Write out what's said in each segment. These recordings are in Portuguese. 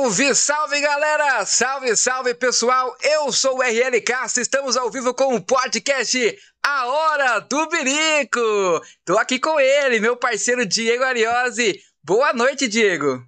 Salve, salve galera! Salve, salve pessoal! Eu sou o RL Castro, estamos ao vivo com o podcast A Hora do Birico! Tô aqui com ele, meu parceiro Diego Ariose. Boa noite, Diego!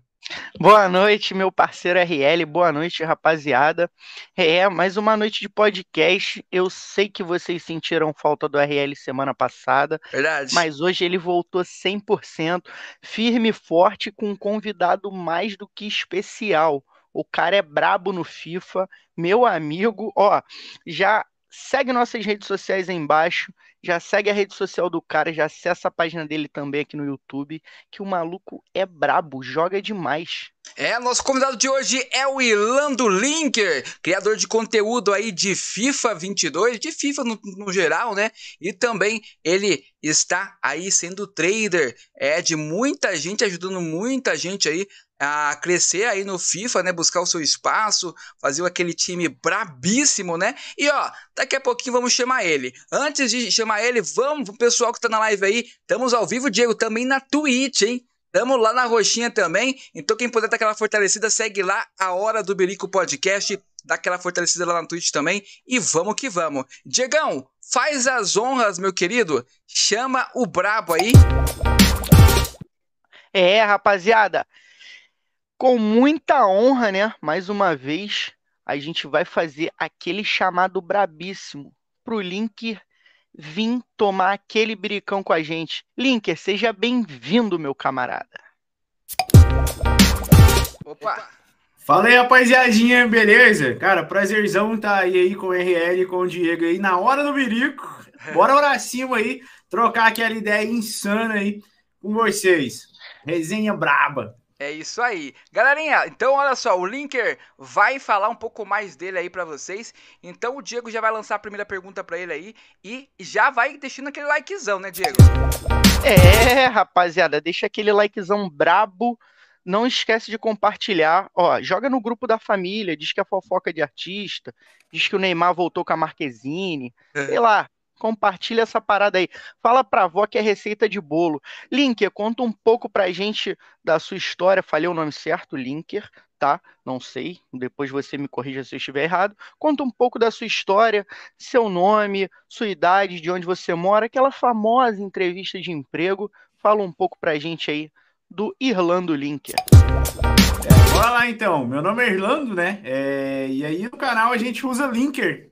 Boa noite, meu parceiro RL. Boa noite, rapaziada. É, mais uma noite de podcast. Eu sei que vocês sentiram falta do RL semana passada. Verdade. Mas hoje ele voltou 100%, firme e forte, com um convidado mais do que especial. O cara é brabo no FIFA, meu amigo. Ó, já segue nossas redes sociais aí embaixo já segue a rede social do cara, já acessa a página dele também aqui no YouTube, que o maluco é brabo, joga demais. É, nosso convidado de hoje é o Ilando Linker, criador de conteúdo aí de FIFA 22, de FIFA no, no, geral, né? E também ele está aí sendo trader, é de muita gente, ajudando muita gente aí a crescer aí no FIFA, né? Buscar o seu espaço, fazer aquele time brabíssimo, né? E ó, daqui a pouquinho vamos chamar ele. Antes de chamar ele, vamos pro pessoal que tá na live aí. Estamos ao vivo, Diego, também na Twitch, hein? Tamo lá na roxinha também. Então, quem puder dar aquela fortalecida, segue lá a Hora do Berico Podcast. Dá aquela fortalecida lá na Twitch também. E vamos que vamos. Diegão, faz as honras, meu querido. Chama o brabo aí. É, rapaziada com muita honra, né? Mais uma vez, a gente vai fazer aquele chamado brabíssimo pro Linker vir tomar aquele bricão com a gente. Linker, seja bem-vindo, meu camarada. Opa! Fala aí, rapaziadinha, beleza? Cara, prazerzão tá aí, aí com o RL, com o Diego aí, na hora do birico. Bora orar cima aí, trocar aquela ideia insana aí com vocês. Resenha braba. É isso aí. Galerinha, então olha só, o Linker vai falar um pouco mais dele aí para vocês. Então o Diego já vai lançar a primeira pergunta para ele aí e já vai deixando aquele likezão, né, Diego? É, rapaziada, deixa aquele likezão brabo. Não esquece de compartilhar. Ó, joga no grupo da família, diz que é fofoca de artista, diz que o Neymar voltou com a Marquezine. É. Sei lá, compartilha essa parada aí. Fala pra avó que é receita de bolo. Linker, conta um pouco pra gente da sua história. Falei o nome certo, Linker, tá? Não sei, depois você me corrija se eu estiver errado. Conta um pouco da sua história, seu nome, sua idade, de onde você mora, aquela famosa entrevista de emprego. Fala um pouco pra gente aí do Irlando Linker. Bora lá então, meu nome é Irlando, né? É, e aí no canal a gente usa Linker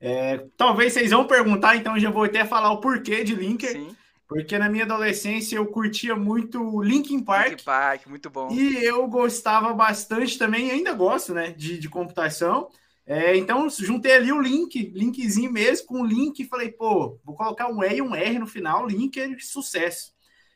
é, talvez vocês vão perguntar, então já vou até falar o porquê de Linker. Sim. Porque na minha adolescência eu curtia muito Linkin Park. Linkin Park, muito bom. E eu gostava bastante também, ainda gosto, né, de, de computação. É, então juntei ali o link, linkzinho mesmo, com o link e falei, pô, vou colocar um E e um R no final, Linker sucesso.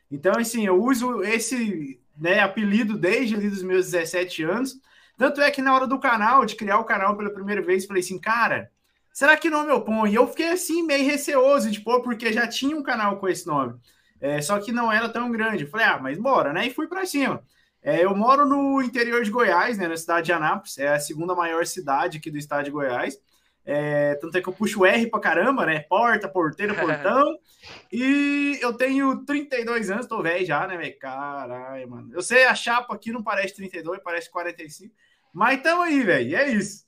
Então, assim, eu uso esse né, apelido desde ali dos meus 17 anos. Tanto é que na hora do canal, de criar o canal pela primeira vez, falei assim, cara, será que nome eu ponho? E eu fiquei assim, meio receoso de pôr, porque já tinha um canal com esse nome. É, só que não era tão grande. Eu falei, ah, mas bora, né? E fui para cima. É, eu moro no interior de Goiás, né, na cidade de Anápolis, é a segunda maior cidade aqui do estado de Goiás. É, tanto é que eu puxo R pra caramba, né? Porta, porteira, portão. e eu tenho 32 anos, tô velho já, né, velho? Caralho, mano. Eu sei, a chapa aqui não parece 32, parece 45. Mas tamo aí, velho. É isso.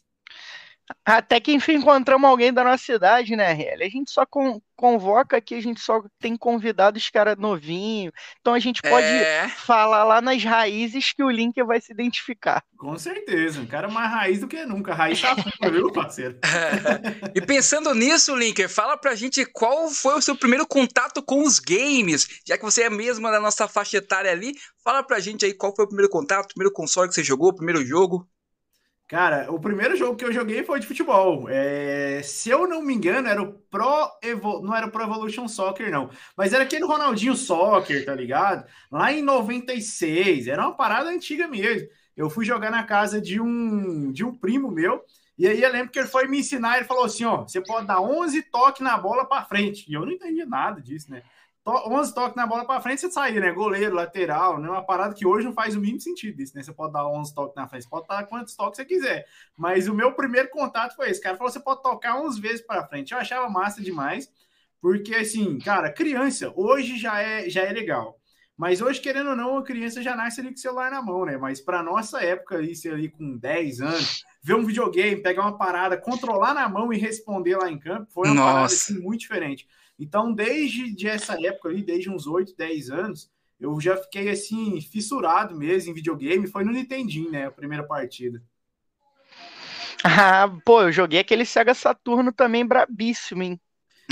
Até que enfim encontramos alguém da nossa cidade, né, RL? A gente só con convoca aqui, a gente só tem convidados cara novinho. Então a gente pode é... falar lá nas raízes que o Link vai se identificar. Com certeza, um cara mais raiz do que nunca. Raiz tá fora, viu, parceiro? e pensando nisso, Linker, fala pra gente qual foi o seu primeiro contato com os games. Já que você é mesmo da nossa faixa etária ali, fala pra gente aí qual foi o primeiro contato, o primeiro console que você jogou, o primeiro jogo. Cara, o primeiro jogo que eu joguei foi de futebol. É, se eu não me engano, era o Pro Evo... não era o Pro Evolution Soccer, não. Mas era aquele Ronaldinho Soccer, tá ligado? Lá em 96, era uma parada antiga mesmo. Eu fui jogar na casa de um, de um primo meu, e aí eu lembro que ele foi me ensinar, ele falou assim, ó, você pode dar 11 toques na bola para frente. E eu não entendi nada disso, né? 11 toques na bola para frente, você sair, né? Goleiro, lateral, né? Uma parada que hoje não faz o mínimo sentido isso, né? Você pode dar 11 toques na frente, você pode dar quantos toques você quiser. Mas o meu primeiro contato foi esse. O cara falou: você pode tocar 11 vezes para frente. Eu achava massa demais, porque assim, cara, criança hoje já é, já é legal. Mas hoje, querendo ou não, a criança já nasce ali com o celular na mão, né? Mas para nossa época, ali, ser ali com 10 anos, ver um videogame, pegar uma parada, controlar na mão e responder lá em campo, foi uma Nossa. parada assim, muito diferente. Então, desde de essa época ali, desde uns 8, 10 anos, eu já fiquei assim, fissurado mesmo em videogame. Foi no Nintendinho, né? A primeira partida. Ah, pô, eu joguei aquele Sega Saturno também brabíssimo, hein?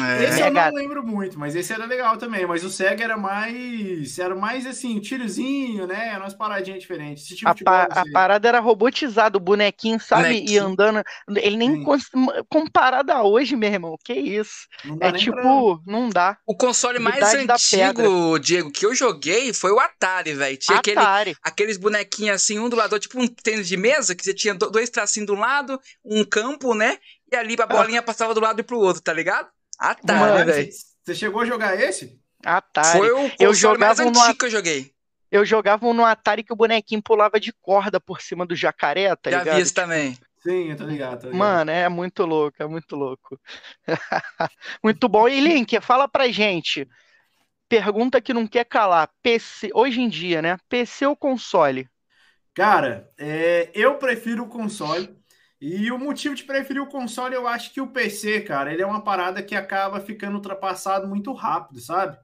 É. Esse eu não lembro muito, mas esse era legal também. Mas o Sega era mais. Era mais assim, tirozinho, né? Umas paradinhas diferentes. Tipo a, pa a, parada era robotizada, o bonequinho, sabe? Bonequinho. E andando. Ele nem comparado a hoje, meu irmão. Que isso? É tipo, pra... não dá. O console mais antigo, Diego, que eu joguei foi o Atari, velho. Tinha Atari. Aquele, aqueles bonequinhos assim, um do lado, tipo um tênis de mesa, que você tinha dois tracinhos de um lado, um campo, né? E ali a bolinha ah. passava do lado e pro outro, tá ligado? Atari, velho. Você chegou a jogar esse? Atari. Foi o eu jogava mais antigo no... que eu joguei. Eu jogava no Atari que o bonequinho pulava de corda por cima do jacaré, tá Já ligado? vi isso também. Sim, eu tô ligado, tô ligado. Mano, é muito louco, é muito louco. muito bom. E Link, fala pra gente. Pergunta que não quer calar. PC, hoje em dia, né? PC ou console? Cara, é, eu prefiro o console. E o motivo de preferir o console, eu acho que o PC, cara, ele é uma parada que acaba ficando ultrapassado muito rápido, sabe?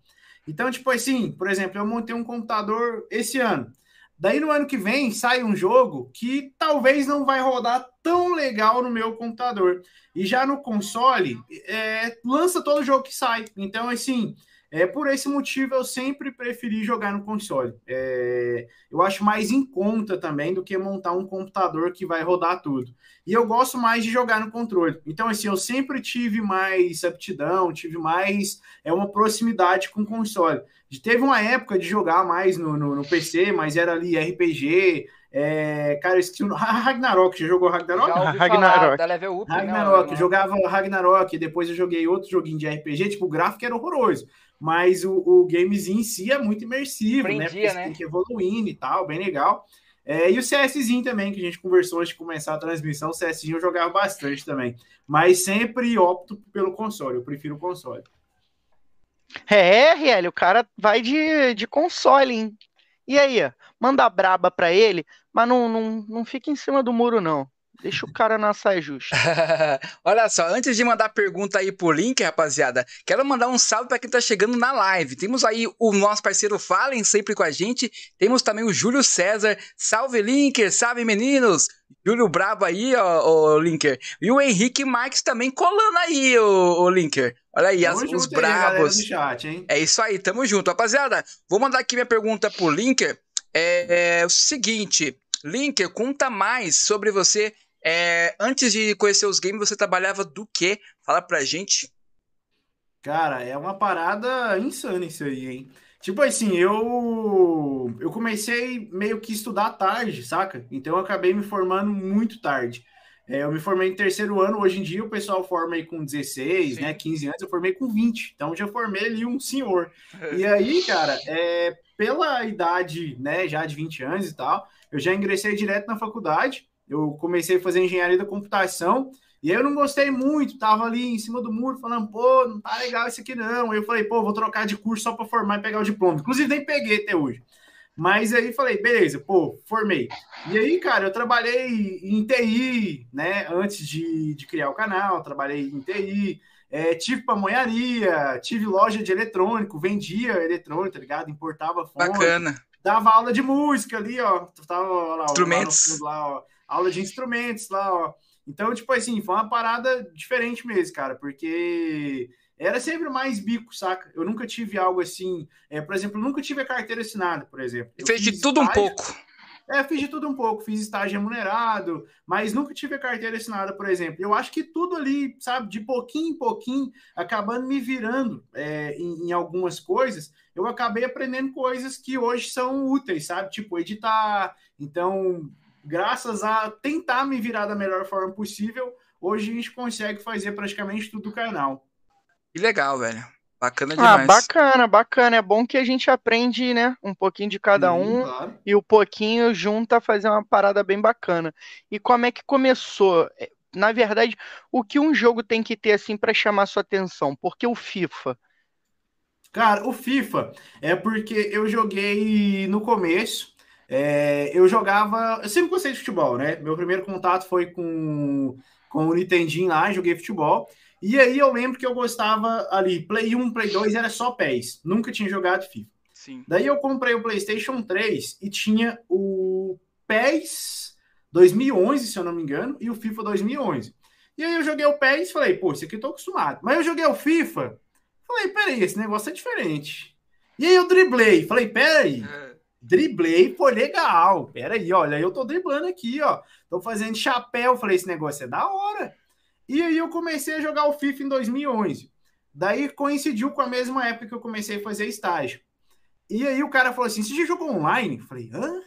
Então, tipo assim, por exemplo, eu montei um computador esse ano. Daí no ano que vem sai um jogo que talvez não vai rodar tão legal no meu computador. E já no console, é, lança todo jogo que sai. Então, assim, é, por esse motivo, eu sempre preferi jogar no console. É, eu acho mais em conta também do que montar um computador que vai rodar tudo. E eu gosto mais de jogar no controle. Então, assim, eu sempre tive mais aptidão, tive mais é, uma proximidade com o console. Teve uma época de jogar mais no, no, no PC, mas era ali RPG, é, cara, eu esqueci o Ragnarok. Já jogou Ragnarok? Já Ragnarok. Falar, level up, Ragnarok. Não, jogava Ragnarok, depois eu joguei outro joguinho de RPG, tipo, o gráfico era horroroso mas o, o gamezinho em si é muito imersivo, né? Prendia, né? Porque né? tem que evoluindo e tal, bem legal. É, e o CSzinho também, que a gente conversou antes de começar a transmissão, o CSzinho eu jogava bastante também. Mas sempre opto pelo console, eu prefiro o console. É, RL, o cara vai de, de console, hein? E aí, manda braba pra ele, mas não, não, não fica em cima do muro, não. Deixa o cara na saia justa. Olha só, antes de mandar pergunta aí pro link, rapaziada, quero mandar um salve para quem tá chegando na live. Temos aí o nosso parceiro Fallen sempre com a gente. Temos também o Júlio César. Salve, Linker! Salve, meninos! Júlio Brabo aí, ó, o Linker. E o Henrique Marques também colando aí, o, o Linker. Olha aí, as, os brabos. Chat, é isso aí, tamo junto. Rapaziada, vou mandar aqui minha pergunta pro Linker. É, é o seguinte, Linker, conta mais sobre você é, antes de conhecer os games, você trabalhava do quê? Fala pra gente. Cara, é uma parada insana isso aí, hein? Tipo assim, eu eu comecei meio que estudar tarde, saca? Então eu acabei me formando muito tarde. É, eu me formei em terceiro ano, hoje em dia o pessoal forma aí com 16, Sim. né, 15 anos, eu formei com 20. Então já formei ali um senhor. e aí, cara, é, pela idade, né, já de 20 anos e tal, eu já ingressei direto na faculdade eu comecei a fazer engenharia da computação e aí eu não gostei muito, tava ali em cima do muro falando, pô, não tá legal isso aqui não. Aí eu falei, pô, vou trocar de curso só para formar e pegar o diploma. Inclusive nem peguei até hoje. Mas aí falei, beleza, pô, formei. E aí, cara, eu trabalhei em TI, né? Antes de, de criar o canal, trabalhei em TI, é, tive pamonharia, tive loja de eletrônico, vendia eletrônico, tá ligado? Importava fonte. Bacana. Dava aula de música ali, ó. Tava lá, Instrumentos. Lá, lá, ó, aula de instrumentos lá, ó. Então, tipo assim, foi uma parada diferente mesmo, cara, porque era sempre mais bico, saca? Eu nunca tive algo assim. É, por exemplo, nunca tive a carteira assinada, por exemplo. Eu fez de tudo estágio, um pouco. É, fiz de tudo um pouco, fiz estágio remunerado, mas nunca tive a carteira assinada, por exemplo. Eu acho que tudo ali, sabe, de pouquinho em pouquinho, acabando me virando é, em, em, algumas coisas, eu acabei aprendendo coisas que hoje são úteis, sabe? Tipo, editar. Então, graças a tentar me virar da melhor forma possível, hoje a gente consegue fazer praticamente tudo do canal. Que legal, velho. Bacana ah, demais. Ah, bacana, bacana. É bom que a gente aprende, né? Um pouquinho de cada um claro. e o pouquinho junta a fazer uma parada bem bacana. E como é que começou? É, na verdade, o que um jogo tem que ter assim para chamar sua atenção? Porque o FIFA Cara, o FIFA é porque eu joguei no começo. É, eu jogava. Eu sempre gostei de futebol, né? Meu primeiro contato foi com, com o Nintendinho lá, joguei futebol. E aí eu lembro que eu gostava ali, Play 1, Play 2 era só PES. Nunca tinha jogado FIFA. Sim. Daí eu comprei o PlayStation 3 e tinha o PES 2011, se eu não me engano, e o FIFA 2011. E aí eu joguei o PES e falei, pô, esse aqui eu tô acostumado. Mas eu joguei o FIFA, falei, peraí, esse negócio é diferente. E aí eu driblei, falei, peraí, é. Driblei, foi legal. Peraí, olha, eu tô driblando aqui, ó. Tô fazendo chapéu, falei, esse negócio é da hora. E aí eu comecei a jogar o FIFA em 2011. Daí coincidiu com a mesma época que eu comecei a fazer estágio. E aí o cara falou assim, você já jogou online? Eu falei, hã?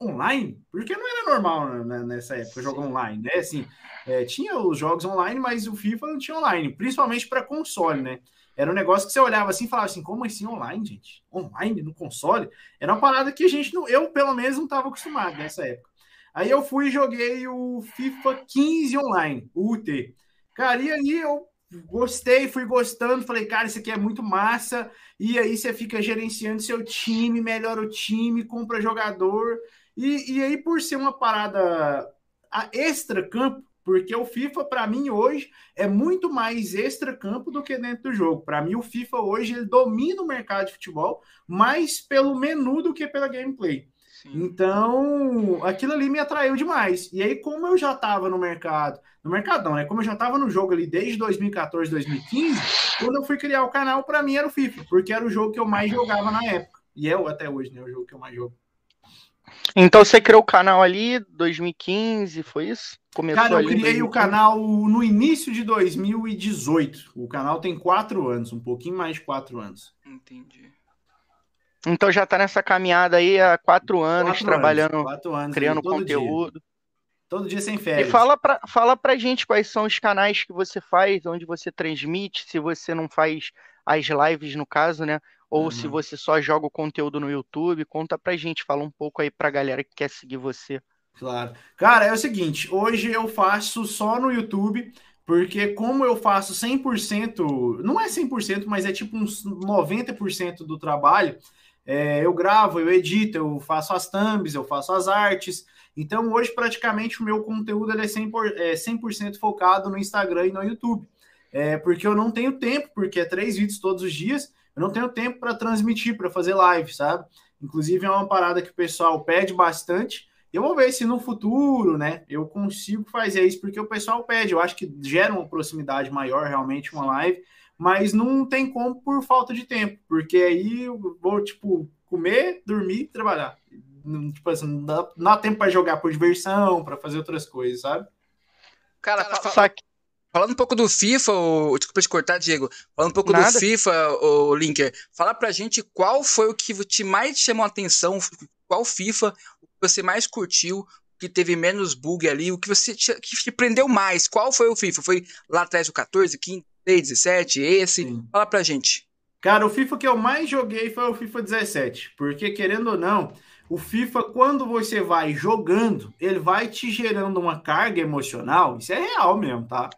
online, porque não era normal né, nessa época jogar online, né? Assim, é, tinha os jogos online, mas o FIFA não tinha online, principalmente para console, né? Era um negócio que você olhava assim e falava assim, como assim online, gente? Online no console? Era uma parada que a gente não, eu pelo menos não estava acostumado nessa época. Aí eu fui e joguei o FIFA 15 online, o UT. Cara, e aí eu gostei, fui gostando, falei, cara, isso aqui é muito massa. E aí você fica gerenciando seu time, melhora o time, compra jogador. E, e aí, por ser uma parada extra-campo, porque o FIFA, para mim, hoje, é muito mais extra-campo do que dentro do jogo. Para mim, o FIFA hoje ele domina o mercado de futebol mais pelo menu do que pela gameplay. Sim. Então, aquilo ali me atraiu demais. E aí, como eu já estava no mercado, no mercado não, né? Como eu já estava no jogo ali desde 2014, 2015, quando eu fui criar o canal, para mim era o FIFA, porque era o jogo que eu mais jogava na época. E é até hoje, né? O jogo que eu mais jogo. Então você criou o canal ali 2015, foi isso? Começou Cara, eu criei o canal no início de 2018. O canal tem quatro anos, um pouquinho mais de quatro anos. Entendi. Então já tá nessa caminhada aí há quatro anos, quatro trabalhando, anos, quatro anos, criando todo conteúdo. Dia. Todo dia sem férias. E fala pra, fala pra gente quais são os canais que você faz, onde você transmite, se você não faz as lives, no caso, né? Ou uhum. se você só joga o conteúdo no YouTube. Conta pra gente, fala um pouco aí pra galera que quer seguir você. Claro. Cara, é o seguinte, hoje eu faço só no YouTube, porque como eu faço 100%, não é 100%, mas é tipo uns 90% do trabalho, é, eu gravo, eu edito, eu faço as thumbs, eu faço as artes. Então hoje praticamente o meu conteúdo é 100%, é 100 focado no Instagram e no YouTube. É, porque eu não tenho tempo, porque é três vídeos todos os dias, eu não tenho tempo para transmitir, para fazer live, sabe? Inclusive é uma parada que o pessoal pede bastante. Eu vou ver se no futuro, né, eu consigo fazer isso, porque o pessoal pede. Eu acho que gera uma proximidade maior, realmente, uma live, mas não tem como por falta de tempo, porque aí eu vou, tipo, comer, dormir trabalhar. Tipo assim, não dá, não dá tempo para jogar por diversão, para fazer outras coisas, sabe? Cara, Cara Falando um pouco do FIFA, o... desculpa te cortar, Diego. Falando um pouco Nada. do FIFA, o Linker, fala pra gente qual foi o que te mais chamou a atenção, qual FIFA você mais curtiu, que teve menos bug ali, o que você te, que te prendeu mais? Qual foi o FIFA? Foi lá atrás o 14, 15, 17, esse? Sim. Fala pra gente. Cara, o FIFA que eu mais joguei foi o FIFA 17, porque querendo ou não, o FIFA, quando você vai jogando, ele vai te gerando uma carga emocional. Isso é real mesmo, tá?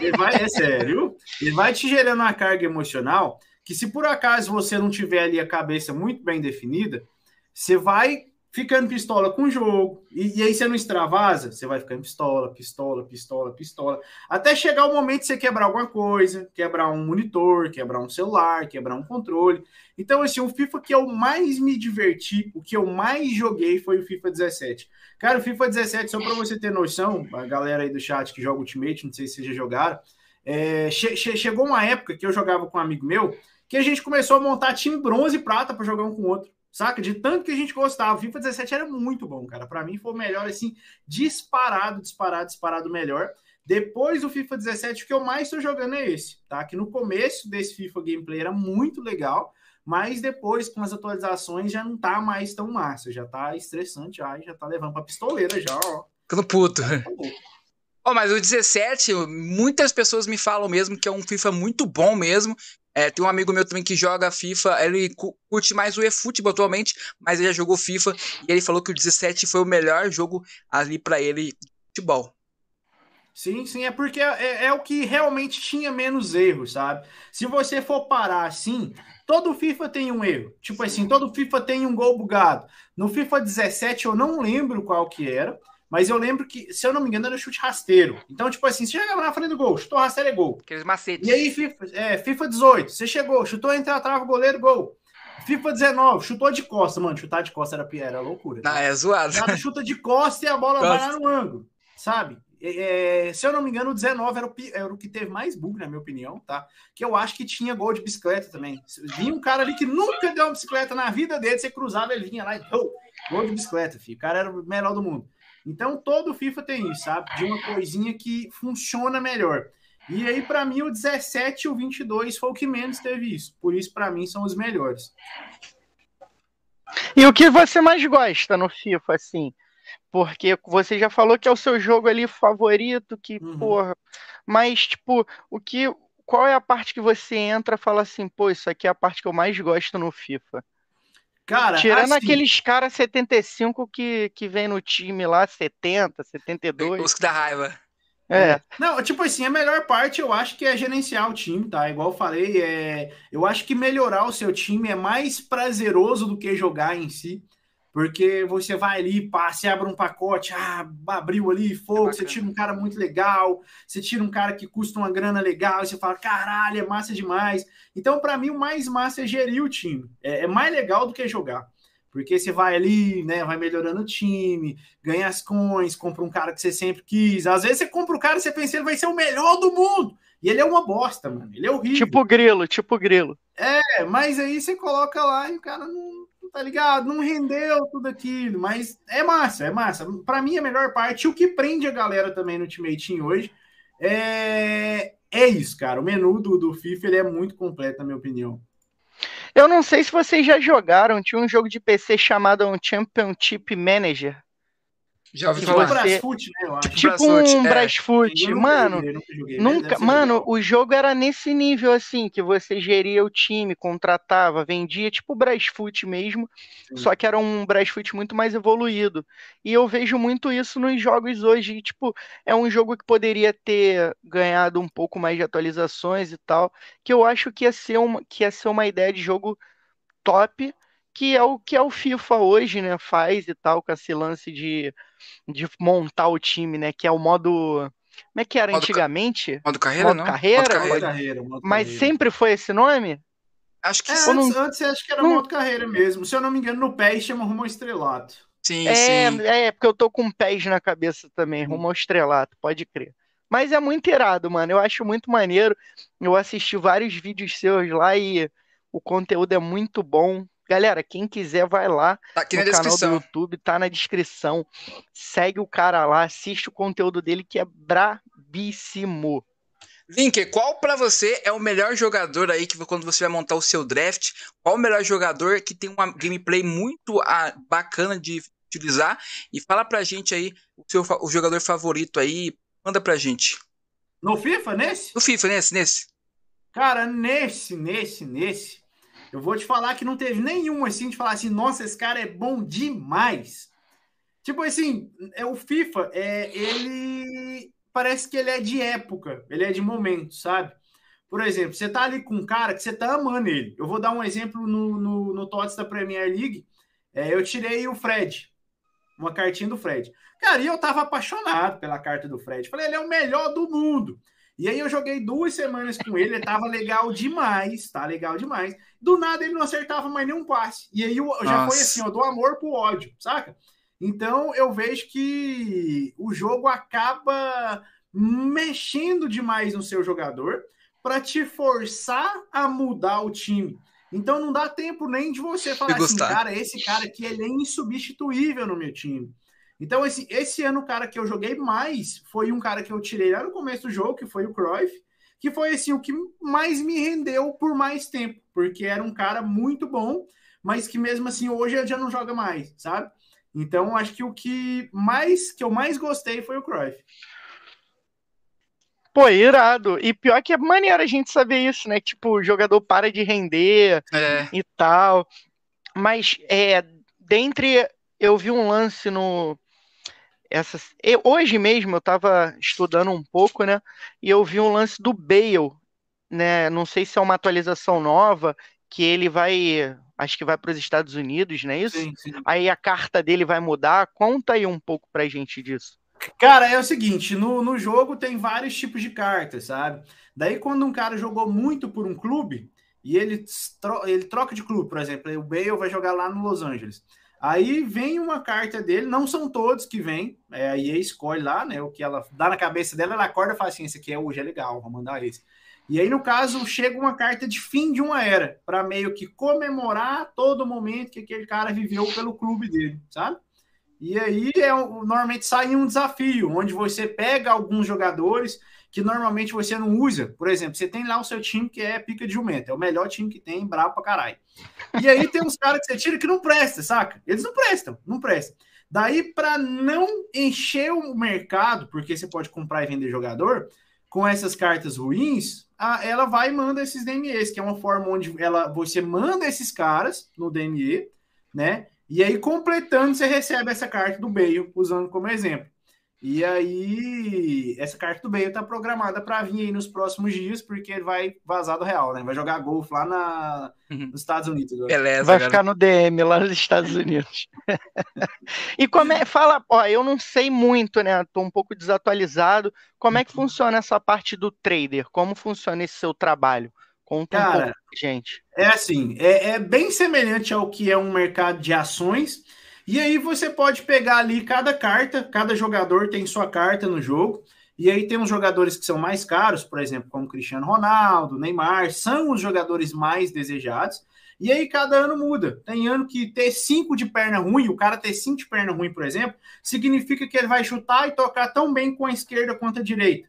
Ele vai, é sério. Ele vai te gerando uma carga emocional que, se por acaso você não tiver ali a cabeça muito bem definida, você vai ficando pistola com o jogo. E, e, aí você não extravasa, você vai ficando pistola, pistola, pistola, pistola. Até chegar o momento de você quebrar alguma coisa, quebrar um monitor, quebrar um celular, quebrar um controle. Então, assim, o FIFA que eu mais me diverti, o que eu mais joguei foi o FIFA 17. Cara, o FIFA 17, só para você ter noção, a galera aí do chat que joga Ultimate, não sei se vocês já jogaram, é, che che chegou uma época que eu jogava com um amigo meu, que a gente começou a montar time bronze e prata para jogar um com o outro saca? De tanto que a gente gostava. O FIFA 17 era muito bom, cara. Para mim foi o melhor, assim, disparado, disparado, disparado melhor. Depois do FIFA 17, o que eu mais estou jogando é esse, tá? Que no começo desse FIFA gameplay era muito legal, mas depois, com as atualizações, já não tá mais tão massa. Já tá estressante, já, já tá levando pra pistoleira já, ó. Ficando puto. Tá Oh, mas o 17, muitas pessoas me falam mesmo que é um FIFA muito bom mesmo. É, tem um amigo meu também que joga FIFA, ele curte mais o eFootball atualmente, mas ele já jogou FIFA e ele falou que o 17 foi o melhor jogo ali para ele de futebol. Sim, sim, é porque é, é, o que realmente tinha menos erros, sabe? Se você for parar assim, todo FIFA tem um erro. Tipo assim, todo FIFA tem um gol bugado. No FIFA 17 eu não lembro qual que era, mas eu lembro que, se eu não me engano, era chute rasteiro. Então, tipo assim, você chegava na frente do gol, chutou rasteiro é gol. Aqueles macetes. E aí, FIFA, é, FIFA 18, você chegou, chutou entre a trava, goleiro, gol. FIFA 19, chutou de costa, mano. Chutar de costa era, era loucura. Tá? Não, é zoado. chuta de costa e a bola vai lá no ângulo, sabe? É, se eu não me engano, o 19 era o, era o que teve mais bug, na minha opinião, tá? Que eu acho que tinha gol de bicicleta também. Vinha um cara ali que nunca deu uma bicicleta na vida dele, você cruzava, ele vinha lá e oh, gol de bicicleta, filho. O cara era o melhor do mundo. Então todo FIFA tem isso, sabe? De uma coisinha que funciona melhor. E aí, para mim, o 17 e o 22 foi o que menos teve isso. Por isso, para mim, são os melhores. E o que você mais gosta no FIFA, assim? Porque você já falou que é o seu jogo ali favorito, que, uhum. porra. Mas, tipo, o que. Qual é a parte que você entra e fala assim, pô, isso aqui é a parte que eu mais gosto no FIFA? Cara, Tirando assim, aqueles caras 75 que, que vem no time lá, 70, 72. Os que dá raiva. É. Não, tipo assim, a melhor parte eu acho que é gerenciar o time, tá? Igual eu falei, é... eu acho que melhorar o seu time é mais prazeroso do que jogar em si. Porque você vai ali, passa, abre um pacote, ah, abriu ali, fogo, é você tira um cara muito legal, você tira um cara que custa uma grana legal, e você fala, caralho, é massa demais. Então, para mim, o mais massa é gerir o time. É, é, mais legal do que jogar. Porque você vai ali, né, vai melhorando o time, ganha as coins, compra um cara que você sempre quis. Às vezes você compra o cara e você pensa que ele vai ser o melhor do mundo. E ele é uma bosta, mano. Ele é horrível. Tipo grilo, tipo grilo. É, mas aí você coloca lá e o cara não tá ligado? Não rendeu tudo aquilo, mas é massa, é massa. Para mim, a melhor parte, o que prende a galera também no Ultimate Team hoje é, é isso, cara. O menu do, do FIFA ele é muito completo, na minha opinião. Eu não sei se vocês já jogaram, tinha um jogo de PC chamado um Championship Manager. Já ouvi falar. Brasfoot, né, eu acho. Tipo um é. Brasfoot. Mano, joguei, nunca, mano, o jogo era nesse nível assim, que você geria o time, contratava, vendia, tipo o Brasfoot mesmo, Sim. só que era um Brasfoot muito mais evoluído. E eu vejo muito isso nos jogos hoje, e, tipo, é um jogo que poderia ter ganhado um pouco mais de atualizações e tal, que eu acho que ia ser uma, que ia ser uma ideia de jogo top, que é o que é o FIFA hoje, né, faz e tal, com esse lance de, de montar o time, né, que é o modo... Como é que era modo antigamente? Modo carreira, modo não? Carreira, modo carreira. Modo carreira modo mas carreira. sempre foi esse nome? Acho que é, sim. Antes, antes acho que era não... modo carreira mesmo. Se eu não me engano, no PES chama Rumo ao Estrelato. Sim, é, sim. É, porque eu tô com PES na cabeça também, hum. Rumo ao Estrelato, pode crer. Mas é muito irado, mano. Eu acho muito maneiro. Eu assisti vários vídeos seus lá e o conteúdo é muito bom. Galera, quem quiser vai lá tá aqui no na canal descrição. do YouTube, tá na descrição. Segue o cara lá, assiste o conteúdo dele que é brabíssimo. Link, qual para você é o melhor jogador aí que quando você vai montar o seu draft? Qual o melhor jogador que tem uma gameplay muito ah, bacana de utilizar? E fala pra gente aí o seu o jogador favorito aí, manda pra gente. No FIFA, nesse? No FIFA, nesse, nesse. Cara, nesse, nesse, nesse. Eu vou te falar que não teve nenhum assim de falar assim, nossa, esse cara é bom demais. Tipo assim, é o FIFA, é, ele parece que ele é de época, ele é de momento, sabe? Por exemplo, você tá ali com um cara que você tá amando ele. Eu vou dar um exemplo no, no, no TOTS da Premier League. É, eu tirei o Fred, uma cartinha do Fred. Cara, e eu tava apaixonado pela carta do Fred. Falei, ele é o melhor do mundo. E aí eu joguei duas semanas com ele, ele tava legal demais, tá legal demais. Do nada ele não acertava mais nenhum passe. E aí eu, já Nossa. foi assim, ó, do amor pro ódio, saca? Então eu vejo que o jogo acaba mexendo demais no seu jogador para te forçar a mudar o time. Então não dá tempo nem de você falar assim, cara, esse cara aqui ele é insubstituível no meu time. Então, esse, esse ano, o cara que eu joguei mais foi um cara que eu tirei lá no começo do jogo, que foi o Cruyff, que foi assim o que mais me rendeu por mais tempo, porque era um cara muito bom, mas que mesmo assim hoje ele já não joga mais, sabe? Então, acho que o que mais que eu mais gostei foi o Cruyff. Pô, irado. E pior que é maneiro a gente saber isso, né? Tipo, o jogador para de render é. e tal. Mas é, dentre eu vi um lance no essas. Eu, hoje mesmo eu estava estudando um pouco, né? E eu vi um lance do Bale, né? Não sei se é uma atualização nova, que ele vai. Acho que vai para os Estados Unidos, não é isso? Sim, sim. Aí a carta dele vai mudar. Conta aí um pouco pra gente disso. Cara, é o seguinte: no, no jogo tem vários tipos de cartas, sabe? Daí, quando um cara jogou muito por um clube e ele, tro ele troca de clube, por exemplo, o Bale vai jogar lá no Los Angeles. Aí vem uma carta dele, não são todos que vêm, é, a EA escolhe lá, né? O que ela dá na cabeça dela, ela acorda e fala assim: esse aqui é hoje, é legal, vou mandar esse. E aí, no caso, chega uma carta de fim de uma era, para meio que comemorar todo momento que aquele cara viveu pelo clube dele, sabe? E aí, é, normalmente sai um desafio, onde você pega alguns jogadores que normalmente você não usa. Por exemplo, você tem lá o seu time que é pica de jumento, é o melhor time que tem, brabo pra caralho. E aí tem uns caras que você tira que não presta, saca? Eles não prestam, não prestam. Daí, para não encher o mercado, porque você pode comprar e vender jogador, com essas cartas ruins, a, ela vai e manda esses DMEs, que é uma forma onde ela, você manda esses caras no DME, né? E aí, completando, você recebe essa carta do Bale, usando como exemplo. E aí, essa carta do Bale tá programada para vir aí nos próximos dias, porque ele vai vazar do Real, né? Vai jogar golfe lá na, uhum. nos Estados Unidos. Beleza. Vai ficar no DM lá nos Estados Unidos. e como é, fala, ó, eu não sei muito, né? Tô um pouco desatualizado. Como é que funciona essa parte do trader? Como funciona esse seu trabalho? Conta Cara, um pouco, gente. É assim, é, é bem semelhante ao que é um mercado de ações e aí você pode pegar ali cada carta, cada jogador tem sua carta no jogo. E aí tem uns jogadores que são mais caros, por exemplo, como Cristiano Ronaldo, Neymar, são os jogadores mais desejados. E aí cada ano muda. Tem ano que ter cinco de perna ruim, o cara ter cinco de perna ruim, por exemplo, significa que ele vai chutar e tocar tão bem com a esquerda quanto a direita.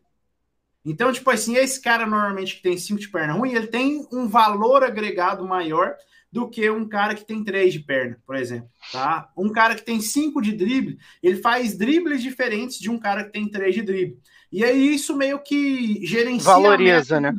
Então, tipo assim, esse cara normalmente que tem cinco de perna ruim, ele tem um valor agregado maior do que um cara que tem três de perna, por exemplo. Tá? Um cara que tem cinco de drible, ele faz dribles diferentes de um cara que tem três de drible. E aí isso meio que gerencia valoriza, né?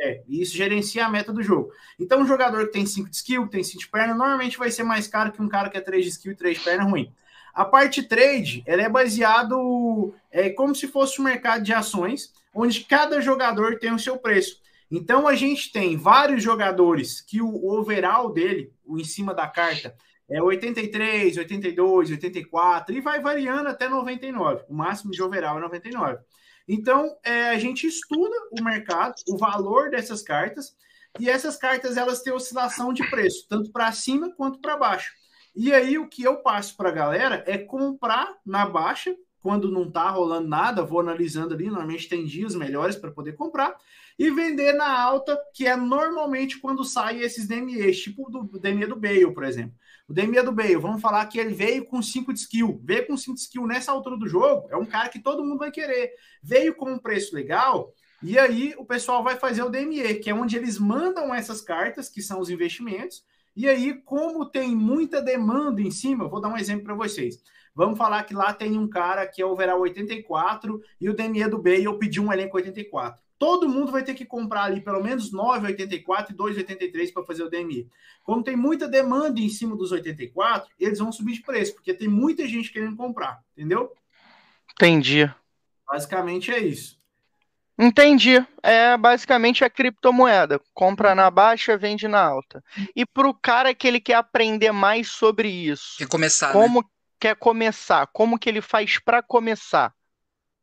É, isso gerencia a meta do jogo. Então, um jogador que tem 5 de skill, que tem 5 de perna, normalmente vai ser mais caro que um cara que é 3 de skill e 3 de perna ruim. A parte trade, ela é baseado é, como se fosse um mercado de ações, onde cada jogador tem o seu preço. Então a gente tem vários jogadores que o overall dele, o em cima da carta, é 83, 82, 84 e vai variando até 99. O máximo de overall é 99. Então é, a gente estuda o mercado, o valor dessas cartas e essas cartas elas têm oscilação de preço, tanto para cima quanto para baixo. E aí o que eu passo para a galera é comprar na baixa quando não está rolando nada, vou analisando ali, normalmente tem dias melhores para poder comprar e vender na alta, que é normalmente quando saem esses DMEs, tipo do DME do Bale, por exemplo. O DME do Bale, vamos falar que ele veio com 5 de skill. Veio com 5 de skill nessa altura do jogo, é um cara que todo mundo vai querer. Veio com um preço legal, e aí o pessoal vai fazer o DME, que é onde eles mandam essas cartas, que são os investimentos, e aí, como tem muita demanda em cima, vou dar um exemplo para vocês. Vamos falar que lá tem um cara que é overall 84 e o DME do Bale pediu um elenco 84 todo mundo vai ter que comprar ali pelo menos 9,84 e 2,83 para fazer o DMI. Como tem muita demanda em cima dos 84, eles vão subir de preço, porque tem muita gente querendo comprar, entendeu? Entendi. Basicamente é isso. Entendi. É basicamente a criptomoeda. Compra na baixa, vende na alta. E para o cara que ele quer aprender mais sobre isso, quer começar, como né? quer começar? Como que ele faz para começar?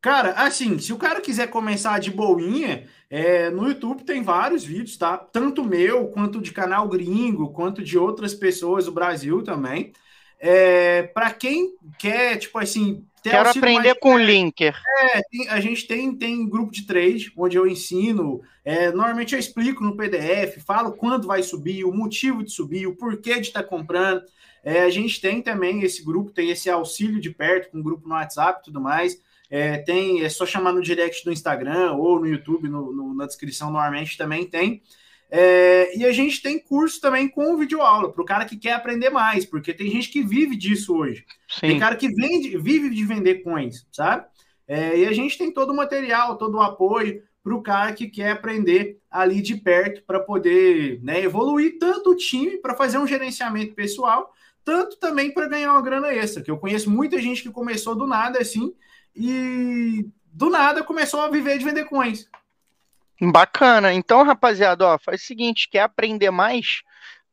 Cara, assim, se o cara quiser começar de boinha, é, no YouTube tem vários vídeos, tá? Tanto meu, quanto de canal gringo, quanto de outras pessoas do Brasil também. É, para quem quer, tipo assim. Quero aprender com o Linker. É, tem, a gente tem, tem grupo de trade, onde eu ensino. É, normalmente eu explico no PDF, falo quando vai subir, o motivo de subir, o porquê de estar tá comprando. É, a gente tem também esse grupo, tem esse auxílio de perto, com um grupo no WhatsApp e tudo mais. É, tem, é só chamar no direct do Instagram ou no YouTube, no, no, na descrição normalmente também tem. É, e a gente tem curso também com vídeo aula para o cara que quer aprender mais, porque tem gente que vive disso hoje. Sim. Tem cara que vende, vive de vender coins, sabe? É, e a gente tem todo o material, todo o apoio para o cara que quer aprender ali de perto para poder né, evoluir tanto o time para fazer um gerenciamento pessoal tanto também para ganhar uma grana extra, que eu conheço muita gente que começou do nada assim e do nada começou a viver de vender coins. Bacana. Então, rapaziada, ó, faz o seguinte, quer aprender mais?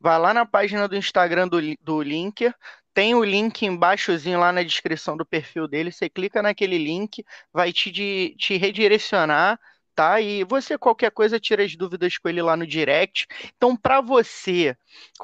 Vai lá na página do Instagram do, do Linker, tem o link embaixozinho lá na descrição do perfil dele. Você clica naquele link, vai te, de, te redirecionar, tá? E você, qualquer coisa, tira as dúvidas com ele lá no direct. Então, para você,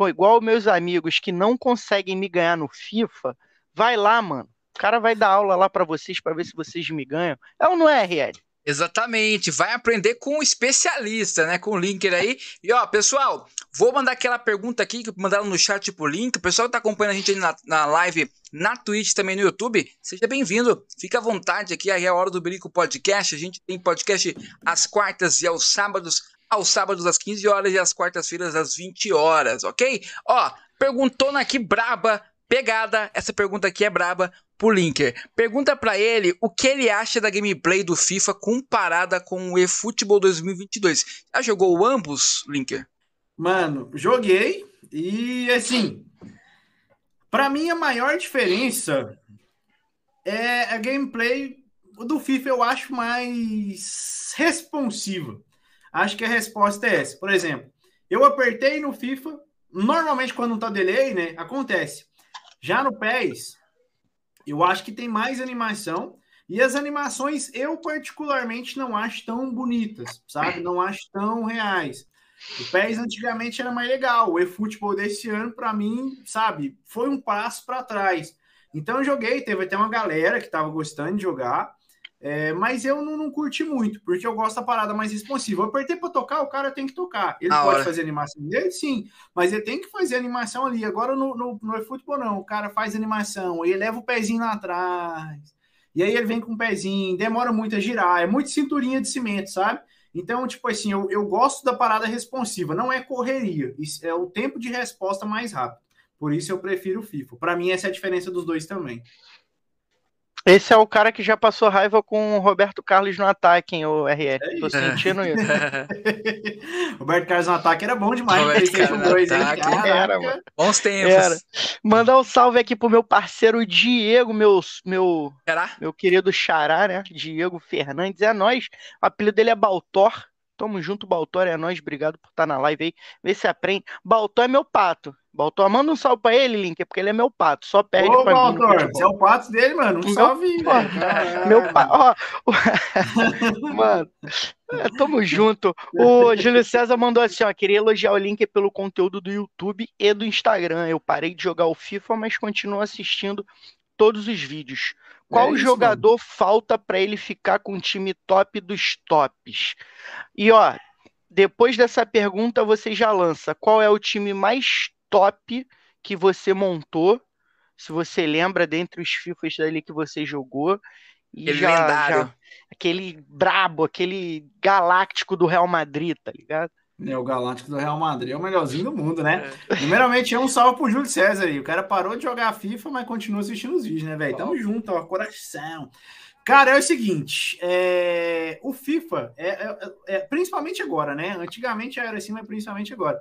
igual meus amigos que não conseguem me ganhar no FIFA, vai lá, mano. O cara vai dar aula lá para vocês para ver se vocês me ganham. É ou não é, RL? Exatamente, vai aprender com um especialista, né? Com o linker aí. E ó, pessoal, vou mandar aquela pergunta aqui que mandaram no chat por link. O pessoal que tá acompanhando a gente na, na live, na Twitch também no YouTube, seja bem-vindo. Fica à vontade aqui, aí é a hora do Berico Podcast. A gente tem podcast às quartas e aos sábados, aos sábados às 15 horas e às quartas-feiras às 20 horas, ok? Ó, perguntona aqui braba, pegada. Essa pergunta aqui é braba pro Linker. Pergunta para ele o que ele acha da gameplay do FIFA comparada com o eFootball 2022. Já jogou ambos, Linker? Mano, joguei e assim, para mim a maior diferença é a gameplay do FIFA eu acho mais responsiva. Acho que a resposta é essa. Por exemplo, eu apertei no FIFA, normalmente quando não tá delay, né, acontece. Já no PES, eu acho que tem mais animação. E as animações eu particularmente não acho tão bonitas, sabe? Não acho tão reais. O PES antigamente era mais legal. O eFootball desse ano, para mim, sabe, foi um passo para trás. Então eu joguei, teve até uma galera que estava gostando de jogar. É, mas eu não, não, curti muito, porque eu gosto da parada mais responsiva. Eu apertei para tocar, o cara tem que tocar. Ele a pode hora. fazer animação dele, sim, mas ele tem que fazer animação ali. Agora no, no, no eFootball, não. O cara faz animação, ele leva o pezinho lá atrás, e aí ele vem com o pezinho, demora muito a girar, é muito cinturinha de cimento, sabe? Então, tipo assim, eu, eu gosto da parada responsiva, não é correria, é o tempo de resposta mais rápido. Por isso eu prefiro o FIFA. Para mim, essa é a diferença dos dois também. Esse é o cara que já passou raiva com o Roberto Carlos no ataque, hein, o RL. É Tô sentindo isso. Roberto Carlos no ataque era bom demais. Roberto Carlos no dois, ataque. Era, mano. Bons tempos. Era. Mandar um salve aqui pro meu parceiro Diego, meu, meu, meu querido xará, né? Diego Fernandes. É nós. O apelido dele é Baltor. Tamo junto, Baltor. É nós. Obrigado por estar na live aí. Vê se aprende. Baltor é meu pato. Baltor, manda um salve pra ele, Link, porque ele é meu pato. Só perde Ô, pra Baltor, mim. Você é o pato dele, mano. Um meu, salve, Meu pato. Ó, mano, é, tamo junto. O Júlio César mandou assim: ó, queria elogiar o Link pelo conteúdo do YouTube e do Instagram. Eu parei de jogar o FIFA, mas continuo assistindo todos os vídeos. Qual é isso, jogador mano. falta para ele ficar com o time top dos tops? E ó, depois dessa pergunta você já lança qual é o time mais top que você montou, se você lembra dentre os FIFAs dali que você jogou. E aquele já, já, aquele brabo, aquele galáctico do Real Madrid, tá ligado? É, o Galáctico do Real Madrid é o melhorzinho do mundo, né? É. Primeiramente, é um salve pro Júlio César aí. O cara parou de jogar FIFA, mas continua assistindo os vídeos, né, velho? Tamo junto, ó, coração. Cara, é o seguinte, é... o FIFA, é, é, é, principalmente agora, né? Antigamente era assim, mas principalmente agora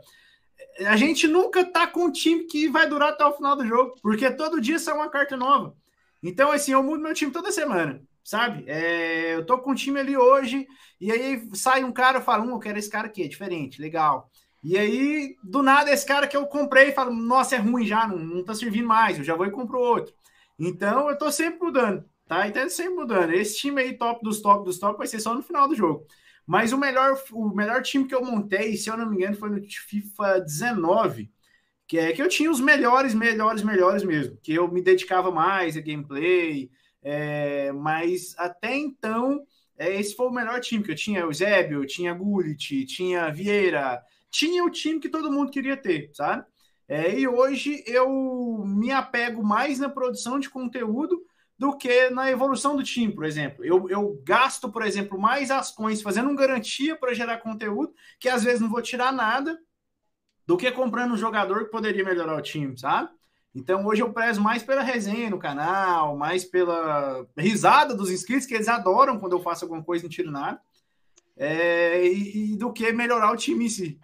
a gente nunca tá com um time que vai durar até o final do jogo, porque todo dia sai uma carta nova. Então, assim, eu mudo meu time toda semana, sabe? É, eu tô com um time ali hoje, e aí sai um cara, eu falo, hum, eu quero esse cara aqui, é diferente, legal. E aí, do nada, esse cara que eu comprei, falo, nossa, é ruim já, não, não tá servindo mais, eu já vou e compro outro. Então, eu tô sempre mudando, tá? Então, sempre mudando. Esse time aí, top dos top dos top, vai ser só no final do jogo. Mas o melhor, o melhor time que eu montei, se eu não me engano, foi no FIFA 19, que é que eu tinha os melhores, melhores, melhores mesmo, que eu me dedicava mais a gameplay, é, mas até então é, esse foi o melhor time que eu tinha, Eusébio, tinha Gullit, tinha Vieira, tinha o time que todo mundo queria ter, sabe? É, e hoje eu me apego mais na produção de conteúdo do que na evolução do time, por exemplo. Eu, eu gasto, por exemplo, mais as coins fazendo um garantia para gerar conteúdo, que às vezes não vou tirar nada, do que comprando um jogador que poderia melhorar o time, sabe? Então hoje eu prezo mais pela resenha no canal, mais pela risada dos inscritos, que eles adoram quando eu faço alguma coisa e não tiro nada, é, e, e do que melhorar o time em si.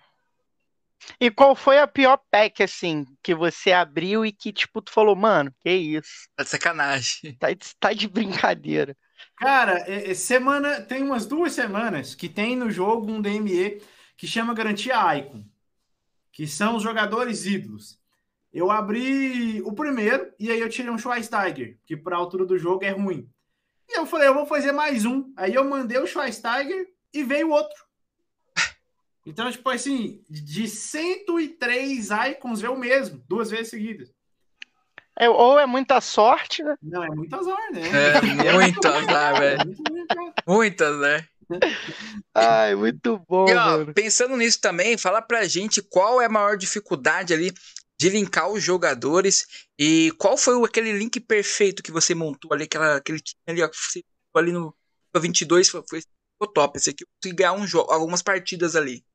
E qual foi a pior pack, assim, que você abriu e que, tipo, tu falou, mano, que isso? Tá de sacanagem. Tá, tá de brincadeira. Cara, é, é, semana tem umas duas semanas que tem no jogo um DME que chama Garantia Icon, que são os jogadores ídolos. Eu abri o primeiro e aí eu tirei um Schweinsteiger, que para a altura do jogo é ruim. E eu falei, eu vou fazer mais um. Aí eu mandei o Schweinsteiger e veio outro. Então, tipo assim, de 103 icons veio o mesmo, duas vezes seguidas. É, ou é muita sorte, né? Não, é muito azar, né? É, muito azar, velho. Muito azar. Ai, muito bom. E, ó, mano. pensando nisso também, fala pra gente qual é a maior dificuldade ali de linkar os jogadores e qual foi aquele link perfeito que você montou ali, aquela, aquele time ali, ó, que você ali no 22 foi, foi, foi top. Esse aqui eu consegui ganhar um jogo, algumas partidas ali.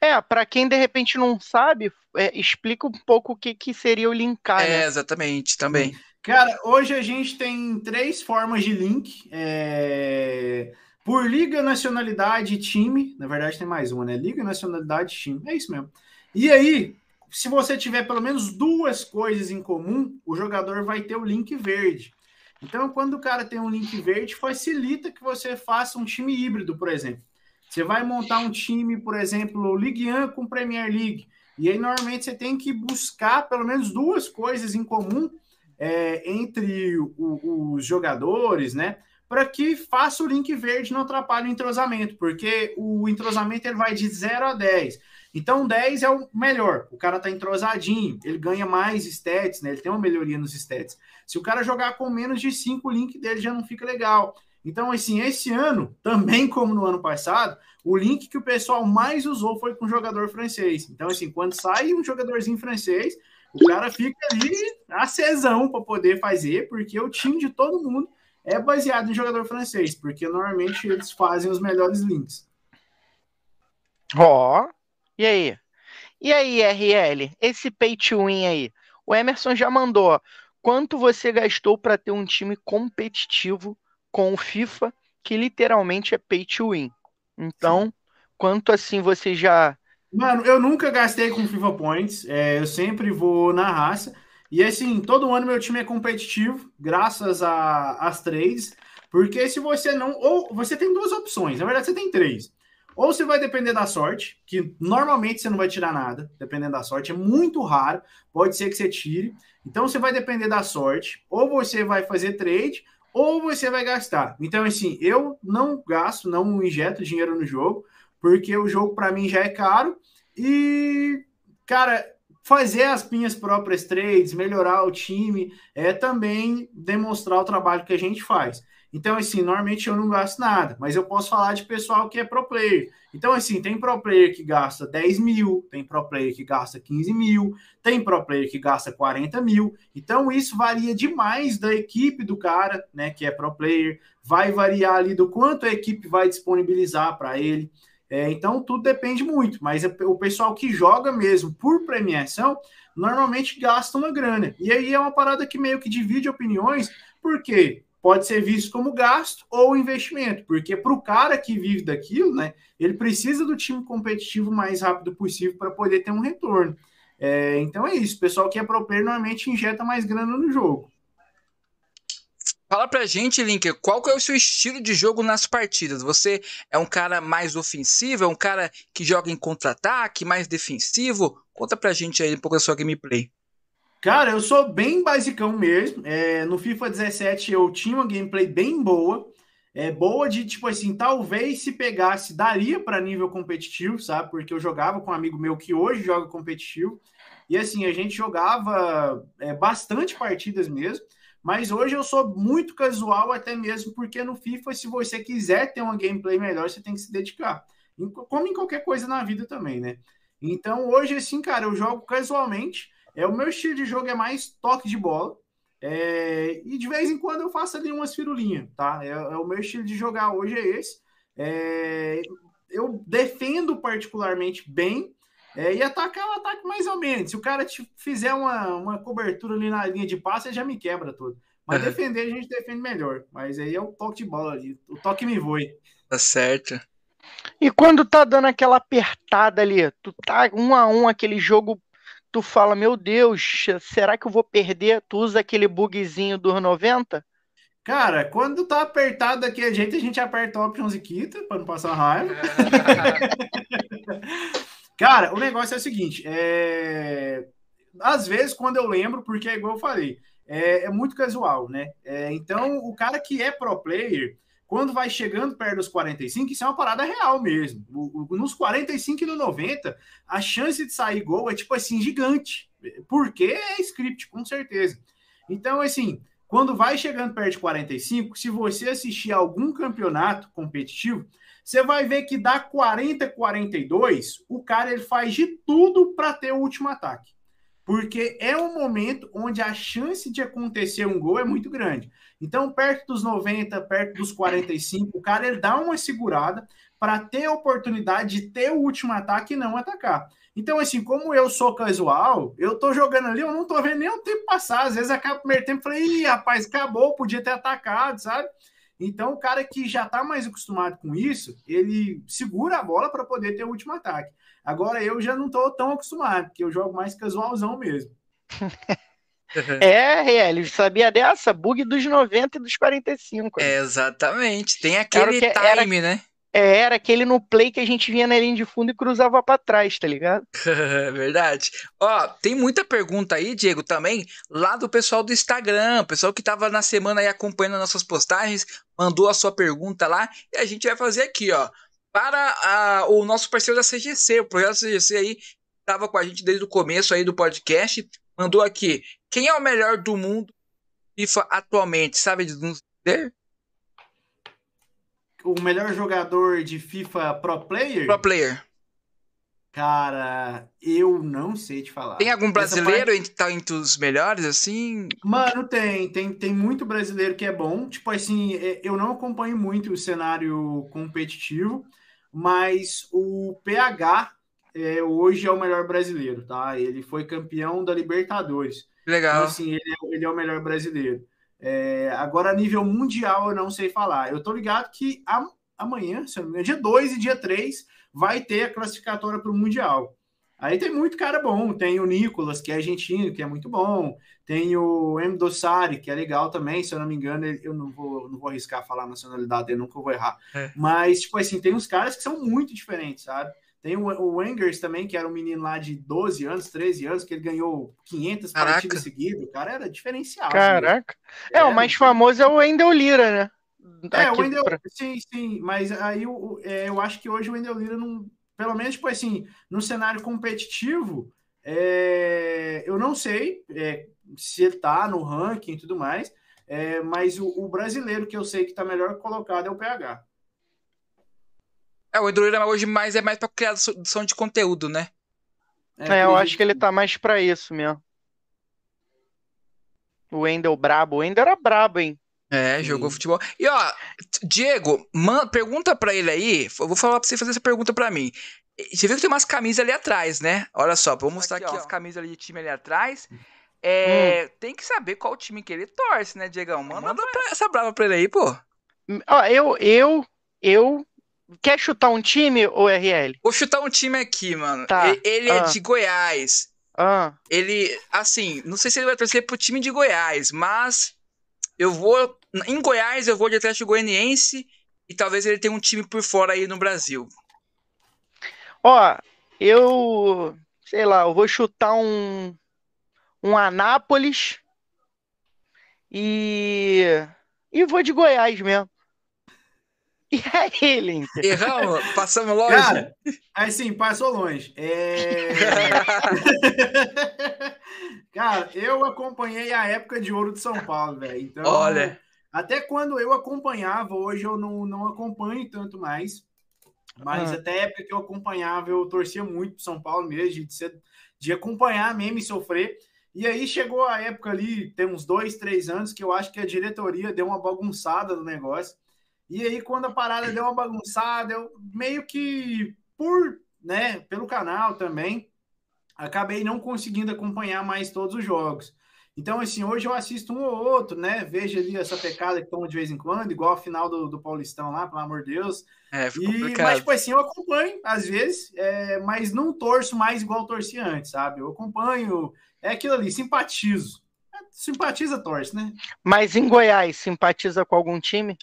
É, para quem de repente não sabe, é, explica um pouco o que, que seria o linkar. É, né? exatamente, também. Cara, hoje a gente tem três formas de link. É... Por liga, nacionalidade e time. Na verdade, tem mais uma, né? Liga, nacionalidade e time. É isso mesmo. E aí, se você tiver pelo menos duas coisas em comum, o jogador vai ter o link verde. Então, quando o cara tem um link verde, facilita que você faça um time híbrido, por exemplo. Você vai montar um time, por exemplo, Ligue 1 com Premier League. E aí, normalmente, você tem que buscar pelo menos duas coisas em comum é, entre o, os jogadores, né? Para que faça o link verde não atrapalhe o entrosamento, porque o entrosamento ele vai de 0 a 10. Então, 10 é o melhor. O cara tá entrosadinho, ele ganha mais stats, né? Ele tem uma melhoria nos stats. Se o cara jogar com menos de 5, o link dele já não fica legal. Então, assim, esse ano, também como no ano passado, o link que o pessoal mais usou foi com jogador francês. Então, assim, quando sai um jogadorzinho francês, o cara fica ali acesão para poder fazer, porque o time de todo mundo é baseado em jogador francês, porque normalmente eles fazem os melhores links. Ó, oh, e aí? E aí, RL, esse pay to win aí? O Emerson já mandou. Quanto você gastou para ter um time competitivo com o FIFA, que literalmente é pay to win. Então, quanto assim você já. Mano, eu nunca gastei com FIFA Points. É, eu sempre vou na raça. E assim, todo ano meu time é competitivo, graças às trades. Porque se você não. Ou você tem duas opções, na verdade, você tem três. Ou você vai depender da sorte, que normalmente você não vai tirar nada, dependendo da sorte, é muito raro, pode ser que você tire. Então você vai depender da sorte, ou você vai fazer trade, ou você vai gastar. Então, assim, eu não gasto, não injeto dinheiro no jogo, porque o jogo para mim já é caro e, cara, fazer as minhas próprias trades, melhorar o time, é também demonstrar o trabalho que a gente faz. Então, assim, normalmente eu não gasto nada, mas eu posso falar de pessoal que é pro player. Então, assim, tem pro player que gasta 10 mil, tem pro player que gasta 15 mil, tem pro player que gasta 40 mil. Então, isso varia demais da equipe do cara, né, que é pro player. Vai variar ali do quanto a equipe vai disponibilizar para ele. É, então, tudo depende muito, mas é o pessoal que joga mesmo por premiação normalmente gasta uma grana. E aí é uma parada que meio que divide opiniões, porque pode ser visto como gasto ou investimento, porque para o cara que vive daquilo, né, ele precisa do time competitivo o mais rápido possível para poder ter um retorno. É, então é isso, o pessoal que é pro player normalmente injeta mais grana no jogo. Fala pra gente, Link, qual que é o seu estilo de jogo nas partidas? Você é um cara mais ofensivo, é um cara que joga em contra-ataque, mais defensivo? Conta pra gente aí um pouco da sua gameplay. Cara, eu sou bem basicão mesmo. É, no FIFA 17 eu tinha uma gameplay bem boa. É boa de tipo assim, talvez se pegasse, daria para nível competitivo, sabe? Porque eu jogava com um amigo meu que hoje joga competitivo. E assim, a gente jogava é, bastante partidas mesmo. Mas hoje eu sou muito casual, até mesmo porque no FIFA, se você quiser ter uma gameplay melhor, você tem que se dedicar. Como em qualquer coisa na vida também, né? Então hoje, assim, cara, eu jogo casualmente. É, o meu estilo de jogo é mais toque de bola. É, e de vez em quando eu faço ali umas firulinhas, tá? É, é o meu estilo de jogar hoje é esse. É, eu defendo particularmente bem é, e atacar o ataque mais ou menos. Se o cara te fizer uma, uma cobertura ali na linha de passe, ele já me quebra todo. Mas uhum. defender a gente defende melhor. Mas aí é o toque de bola ali. O toque me voe. Tá certo. E quando tá dando aquela apertada ali, tu tá um a um aquele jogo, tu fala, meu Deus, será que eu vou perder? Tu usa aquele bugzinho dos 90? Cara, quando tá apertado daquele jeito, a gente aperta options e quita para não passar raiva. Cara, o negócio é o seguinte, é... às vezes quando eu lembro, porque é igual eu falei, é, é muito casual, né? É, então, o cara que é pro player, quando vai chegando perto dos 45, isso é uma parada real mesmo. Nos 45 e no 90, a chance de sair gol é tipo assim, gigante. Porque é script, com certeza. Então, assim, quando vai chegando perto de 45, se você assistir algum campeonato competitivo, você vai ver que dá 40, 42, o cara ele faz de tudo para ter o último ataque. Porque é um momento onde a chance de acontecer um gol é muito grande. Então, perto dos 90, perto dos 45, o cara ele dá uma segurada para ter a oportunidade de ter o último ataque e não atacar. Então, assim, como eu sou casual, eu tô jogando ali, eu não tô vendo nem o tempo passar. Às vezes acaba o primeiro tempo e falei, Ih, rapaz, acabou, podia ter atacado, sabe? Então, o cara que já está mais acostumado com isso, ele segura a bola para poder ter o último ataque. Agora, eu já não estou tão acostumado, porque eu jogo mais casualzão mesmo. é, Riel, sabia dessa? Bug dos 90 e dos 45. É, exatamente. Tem aquele time, era, né? É, era aquele no play que a gente vinha na linha de fundo e cruzava para trás, tá ligado? Verdade. Ó, tem muita pergunta aí, Diego, também, lá do pessoal do Instagram, o pessoal que tava na semana aí acompanhando nossas postagens, mandou a sua pergunta lá e a gente vai fazer aqui, ó. Para a, o nosso parceiro da CGC, o projeto CGC aí, tava com a gente desde o começo aí do podcast, mandou aqui, quem é o melhor do mundo FIFA atualmente, sabe de nos dizer? o melhor jogador de FIFA Pro Player? Pro Player. Cara, eu não sei te falar. Tem algum brasileiro parte... tá entre os melhores, assim? Mano, tem. Tem, tem muito brasileiro que é bom. Tipo assim, é, eu não acompanho muito o cenário competitivo, mas o PH é, hoje é o melhor brasileiro, tá? Ele foi campeão da Libertadores. Legal. Então, assim, ele é, ele é o melhor brasileiro. É, agora, a nível mundial, eu não sei falar. Eu tô ligado que amanhã, se não me engano, dia 2 e dia 3, vai ter a classificatória para o Mundial. Aí tem muito cara bom. Tem o Nicolas, que é argentino, que é muito bom. Tem o M. Dossari, que é legal também. Se eu não me engano, eu não vou, não vou arriscar falar a nacionalidade dele, nunca vou errar. É. Mas, tipo assim, tem uns caras que são muito diferentes, sabe? Tem o, o Wengers também, que era um menino lá de 12 anos, 13 anos, que ele ganhou 500 Caraca. partidas seguidas. O cara era diferencial. Caraca. É, é, o mais famoso é o Wendel Lira, né? É, o Wendel, pra... sim, sim. Mas aí o, é, eu acho que hoje o Wendel Lira não. Pelo menos, tipo assim, no cenário competitivo, é, eu não sei é, se ele tá no ranking e tudo mais, é, mas o, o, brasileiro que eu sei que tá melhor colocado é o PH. É, o Hidroíra hoje mais é mais para criação de conteúdo, né? É, é eu acho que ele tá mais para isso mesmo. O Wendel brabo. O Wendel era brabo, hein? É, jogou futebol. E ó, Diego, man, pergunta para ele aí. Eu vou falar para você fazer essa pergunta para mim. Você viu que tem umas camisas ali atrás, né? Olha só, vou mostrar aqui, aqui ó, as camisas ali de time ali atrás. É, hum. Tem que saber qual time que ele torce, né, Diegão? Manda, Manda essa brava pra ele aí, pô. Ó, eu, eu, eu Quer chutar um time ou RL? Vou chutar um time aqui, mano. Tá. Ele é ah. é de Goiás. Ah. Ele, assim, não sei se ele vai torcer pro time de Goiás, mas eu vou. Em Goiás, eu vou de Atlético Goianiense e talvez ele tenha um time por fora aí no Brasil. Ó, eu. Sei lá, eu vou chutar um. Um Anápolis. E. E vou de Goiás mesmo. E aí, Link? Erramos? Passamos longe? Cara, assim, passou longe. É... Cara, eu acompanhei a época de ouro de São Paulo, velho. Então, Olha. Até quando eu acompanhava, hoje eu não, não acompanho tanto mais. Mas ah. até a época que eu acompanhava, eu torcia muito pro São Paulo mesmo, de, ser, de acompanhar mesmo e sofrer. E aí chegou a época ali, tem uns dois, três anos, que eu acho que a diretoria deu uma bagunçada no negócio. E aí, quando a parada deu uma bagunçada, eu meio que por, né, pelo canal também, acabei não conseguindo acompanhar mais todos os jogos. Então, assim, hoje eu assisto um ou outro, né? Vejo ali essa pecada que toma de vez em quando, igual a final do, do Paulistão lá, pelo amor de Deus. É, e, mas, tipo assim, eu acompanho, às vezes, é, mas não torço mais igual torcia antes, sabe? Eu acompanho, é aquilo ali, simpatizo. É, simpatiza, torce, né? Mas em Goiás, simpatiza com algum time?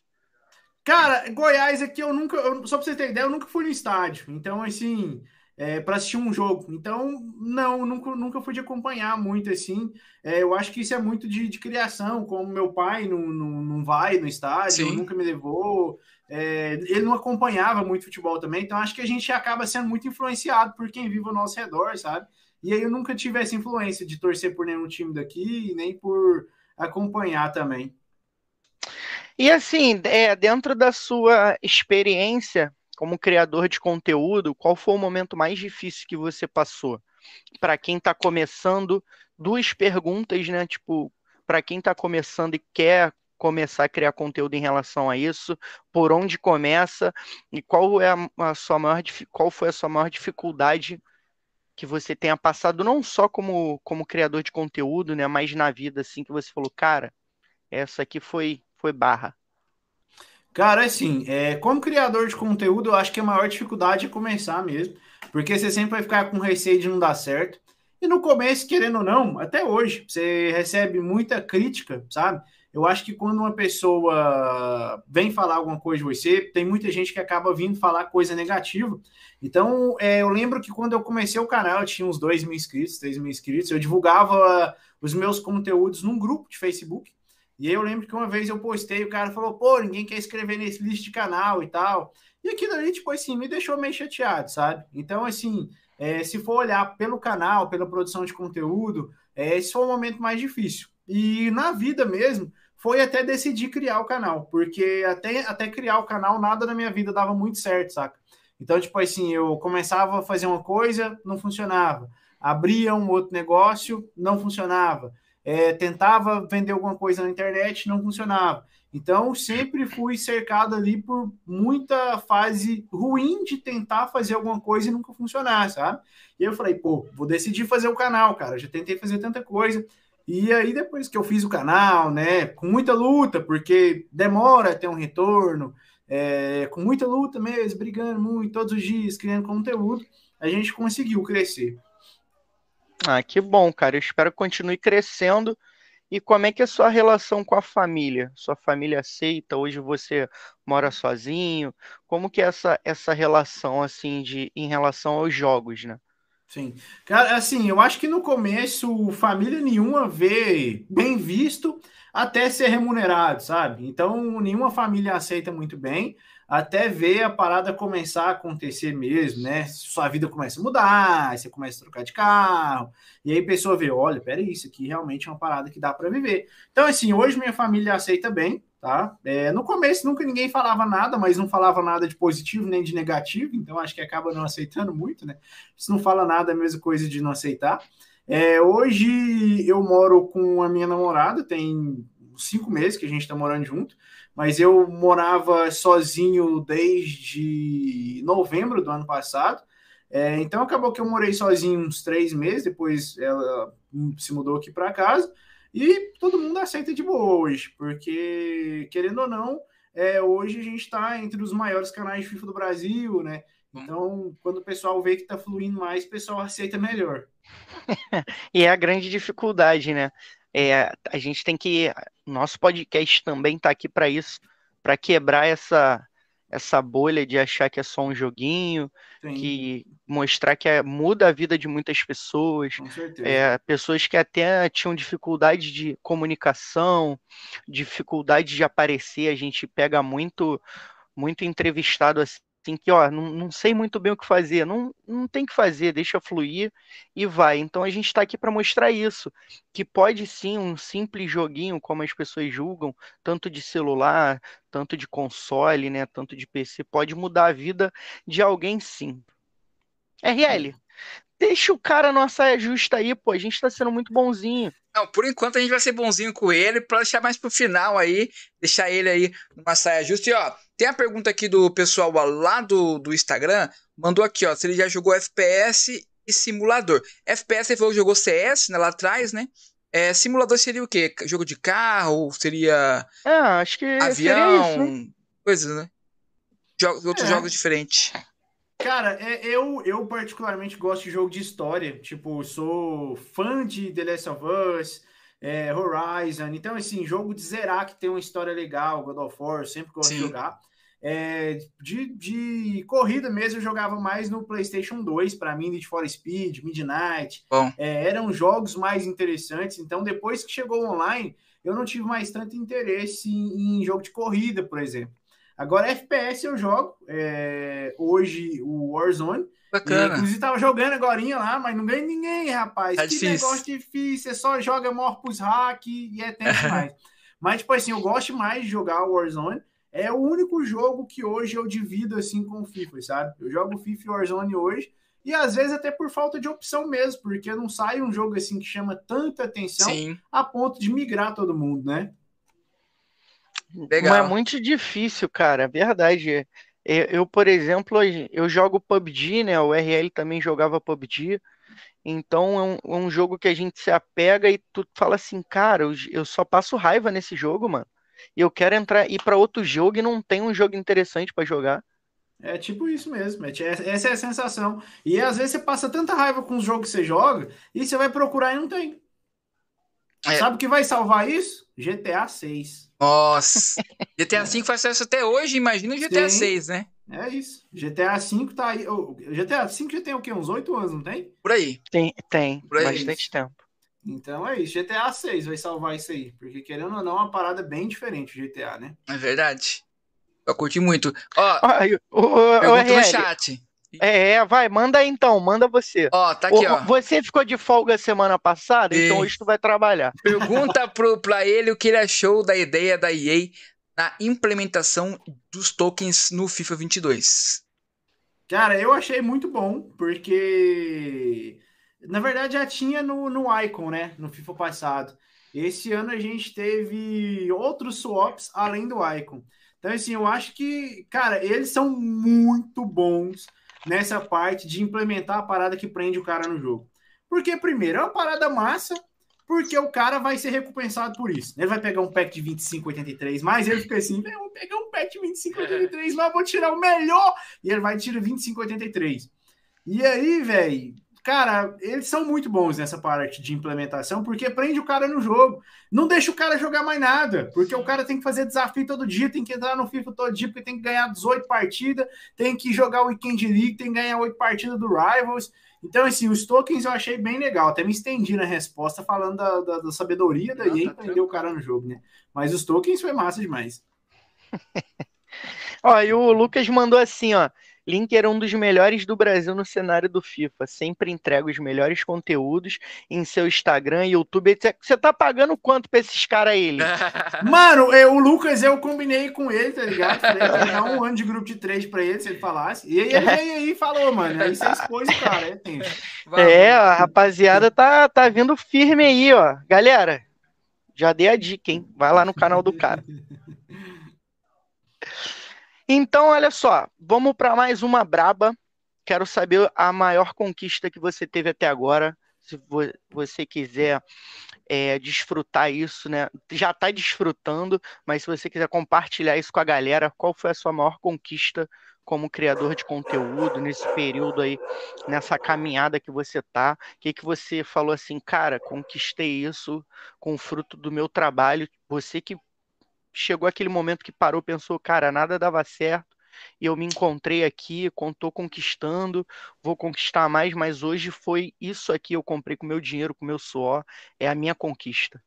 Cara, Goiás aqui eu nunca, eu, só pra você ter ideia, eu nunca fui no estádio. Então, assim, é, para assistir um jogo. Então, não, nunca, nunca fui de acompanhar muito assim. É, eu acho que isso é muito de, de criação, como meu pai não, não, não vai no estádio, Sim. nunca me levou. É, ele não acompanhava muito futebol também, então acho que a gente acaba sendo muito influenciado por quem vive ao nosso redor, sabe? E aí eu nunca tive essa influência de torcer por nenhum time daqui, nem por acompanhar também. E assim, é, dentro da sua experiência, como criador de conteúdo, qual foi o momento mais difícil que você passou? Para quem está começando, duas perguntas, né? Tipo, para quem está começando e quer começar a criar conteúdo em relação a isso, por onde começa e qual é a, sua maior qual foi a sua maior dificuldade que você tenha passado não só como como criador de conteúdo, né, mas na vida assim que você falou, cara, essa aqui foi foi barra. Cara, assim, é, como criador de conteúdo, eu acho que a maior dificuldade é começar mesmo, porque você sempre vai ficar com receio de não dar certo. E no começo, querendo ou não, até hoje, você recebe muita crítica, sabe? Eu acho que quando uma pessoa vem falar alguma coisa de você, tem muita gente que acaba vindo falar coisa negativa. Então, é, eu lembro que quando eu comecei o canal, eu tinha uns 2 mil inscritos, 3 mil inscritos, eu divulgava os meus conteúdos num grupo de Facebook. E eu lembro que uma vez eu postei, o cara falou, pô, ninguém quer escrever nesse list de canal e tal. E aquilo ali, tipo assim, me deixou meio chateado, sabe? Então, assim, é, se for olhar pelo canal, pela produção de conteúdo, é, esse foi o momento mais difícil. E na vida mesmo, foi até decidir criar o canal, porque até, até criar o canal, nada na minha vida dava muito certo, saca? Então, tipo assim, eu começava a fazer uma coisa, não funcionava. Abria um outro negócio, não funcionava é, tentava vender alguma coisa na internet, não funcionava. Então, sempre fui cercado ali por muita fase ruim de tentar fazer alguma coisa e nunca funcionar, sabe? E eu falei, pô, vou decidir fazer o canal, cara. Já tentei fazer tanta coisa. E aí, depois que eu fiz o canal, né, com muita luta, porque demora ter um retorno, é, com muita luta mesmo, brigando muito, todos os dias, criando conteúdo, a gente conseguiu crescer. Ah, que bom, cara. Eu espero que continue crescendo. E como é que é a sua relação com a família? Sua família aceita? Hoje você mora sozinho? Como que é essa, essa relação, assim, de, em relação aos jogos, né? Sim. Cara, assim, eu acho que no começo família nenhuma vê bem visto até ser remunerado, sabe? Então, nenhuma família aceita muito bem até ver a parada começar a acontecer mesmo, né? Sua vida começa a mudar, você começa a trocar de carro, e aí a pessoa vê, olha, peraí, isso aqui realmente é uma parada que dá para viver. Então, assim, hoje minha família aceita bem, tá? É, no começo nunca ninguém falava nada, mas não falava nada de positivo nem de negativo, então acho que acaba não aceitando muito, né? Se não fala nada, é a mesma coisa de não aceitar. É, hoje eu moro com a minha namorada, tem cinco meses que a gente está morando junto mas eu morava sozinho desde novembro do ano passado. É, então acabou que eu morei sozinho uns três meses, depois ela se mudou aqui para casa e todo mundo aceita de boa hoje, porque querendo ou não, é, hoje a gente está entre os maiores canais de FIFA do Brasil, né? Então, quando o pessoal vê que está fluindo mais, o pessoal aceita melhor. e é a grande dificuldade, né? É, a gente tem que. Nosso podcast também está aqui para isso, para quebrar essa, essa bolha de achar que é só um joguinho, Sim. que mostrar que é, muda a vida de muitas pessoas, é, pessoas que até tinham dificuldade de comunicação, dificuldade de aparecer, a gente pega muito muito entrevistado assim assim que, ó, não, não sei muito bem o que fazer, não, não tem que fazer, deixa fluir e vai. Então a gente está aqui para mostrar isso, que pode sim um simples joguinho, como as pessoas julgam, tanto de celular, tanto de console, né, tanto de PC, pode mudar a vida de alguém sim. RL, deixa o cara numa saia justa aí, pô, a gente tá sendo muito bonzinho. Não, por enquanto a gente vai ser bonzinho com ele, para deixar mais pro final aí, deixar ele aí numa saia justa. E ó, tem a pergunta aqui do pessoal lá do, do Instagram, mandou aqui, ó, se ele já jogou FPS e simulador. FPS ele falou que jogou CS né, lá atrás, né? É, simulador seria o quê? Jogo de carro? Seria. É, acho que avião? seria isso, né? Coisas, né? Jogos, outros É. jogos diferentes. Cara, é, eu, eu particularmente gosto de jogo de história. Tipo, sou fã de The Last of Us, é, Horizon. Então, assim, jogo de zerar que tem uma história legal, God of War, eu sempre gosto de Sim. jogar. É, de, de corrida mesmo, eu jogava mais no PlayStation 2, para mim, Need for Speed, Midnight. É, eram jogos mais interessantes. Então, depois que chegou online, eu não tive mais tanto interesse em, em jogo de corrida, por exemplo. Agora, FPS eu jogo. é, hoje, o Warzone. E, Bacana. inclusive, tava jogando agora lá, mas não ganha ninguém, rapaz. Tá que difícil. negócio difícil. Você só joga morpus hack e é tempo demais. mas, tipo assim, eu gosto mais de jogar o Warzone. É o único jogo que hoje eu divido assim com o FIFA, sabe? Eu jogo FIFA e Warzone hoje. E às vezes até por falta de opção mesmo, porque não sai um jogo assim que chama tanta atenção Sim, a ponto de migrar todo mundo, né? Legal. Mas é muito difícil, cara, é verdade. Eu, eu, por exemplo, eu jogo PUBG, né? O RL também jogava PUBG. Então é um, é um jogo que a gente se apega e tu fala assim, cara, eu, eu só passo raiva nesse jogo, mano. E eu quero entrar ir para outro jogo e não tem um jogo interessante para jogar. É tipo isso mesmo, é- essa é a sensação. E às vezes você passa tanta raiva com os jogos que você joga e você vai procurar e não tem. É. Sabe o que vai salvar isso? GTA 6. Nossa. GTA V faz sucesso até hoje, imagina o GTA Sim. 6, né? É isso. GTA 5 tá aí. ô, GTA 5 já tem o quê? Uns 8 anos, não tem? Por aí. Tem, tem Por aí. bastante tempo. Então é isso. GTA 6 vai salvar isso aí. Porque querendo ou não, é uma parada bem diferente o GTA, né? É verdade. Eu curti muito. Ó, Ó, e o, o, o pergunta no chat. É, é, vai, manda aí então, manda você. Ó, tá aqui, Ô, ó. Você ficou de folga semana passada, então Sim. hoje tu vai trabalhar. Pergunta pro, pra ele o que ele achou da ideia da EA na implementação dos tokens no FIFA 22. Cara, eu achei muito bom, porque na verdade já tinha no, no Icon, né? No FIFA passado. Esse ano a gente teve outros swaps além do Icon. Então, assim, eu acho que, cara, eles são muito bons nessa parte de implementar a parada que prende o cara no jogo. Porque, primeiro, é uma parada massa, porque o cara vai ser recompensado por isso. Ele vai pegar um pack de 25,83, mas ele fica assim, "Eu vou pegar um pack de 25,83, mas vou tirar o melhor e ele vai tirar 25,83. E aí, velho, cara, eles são muito bons nessa parte de implementação, porque prende o cara no jogo. Não deixa o cara jogar mais nada, porque o cara tem que fazer desafio todo dia, tem que entrar no FIFA todo dia, porque tem que ganhar 18 partidas, tem que jogar o Weekend League, tem que ganhar 8 partidas do Rivals. Então, assim, os tokens eu achei bem legal. Até me estendi na resposta falando da, da, da sabedoria da Não, EA tá prender o cara no jogo, né? Mas os tokens foi massa demais. Ó, e o Lucas mandou assim, ó. Link era um dos melhores do Brasil no cenário do FIFA. Sempre entrega os melhores conteúdos em seu Instagram, YouTube. etc. Você tá pagando quanto pra esses caras aí? Mano, eu- o Lucas, eu combinei com ele, tá ligado? Falei, um ano de grupo de três pra ele, se ele falasse. E aí ele veio aí e falou, mano. Aí você expôs o cara, é. É, a rapaziada tá, tá vindo firme aí, ó. Galera, já dei a dica, hein? Vai lá no canal do cara. Então, olha só, vamos para mais uma braba. Quero saber a maior conquista que você teve até agora. Se vo- você quiser é, desfrutar isso, né? Já está desfrutando, mas se você quiser compartilhar isso com a galera, qual foi a sua maior conquista como criador de conteúdo nesse período aí, nessa caminhada que você tá? O que que você falou assim, cara, conquistei isso com o fruto do meu trabalho. Você que chegou aquele momento que parou, pensou, cara, nada dava certo, e eu me encontrei aqui, estou conquistando, vou conquistar mais, mas hoje foi isso aqui, eu comprei com meu dinheiro, com meu suor, é a minha conquista.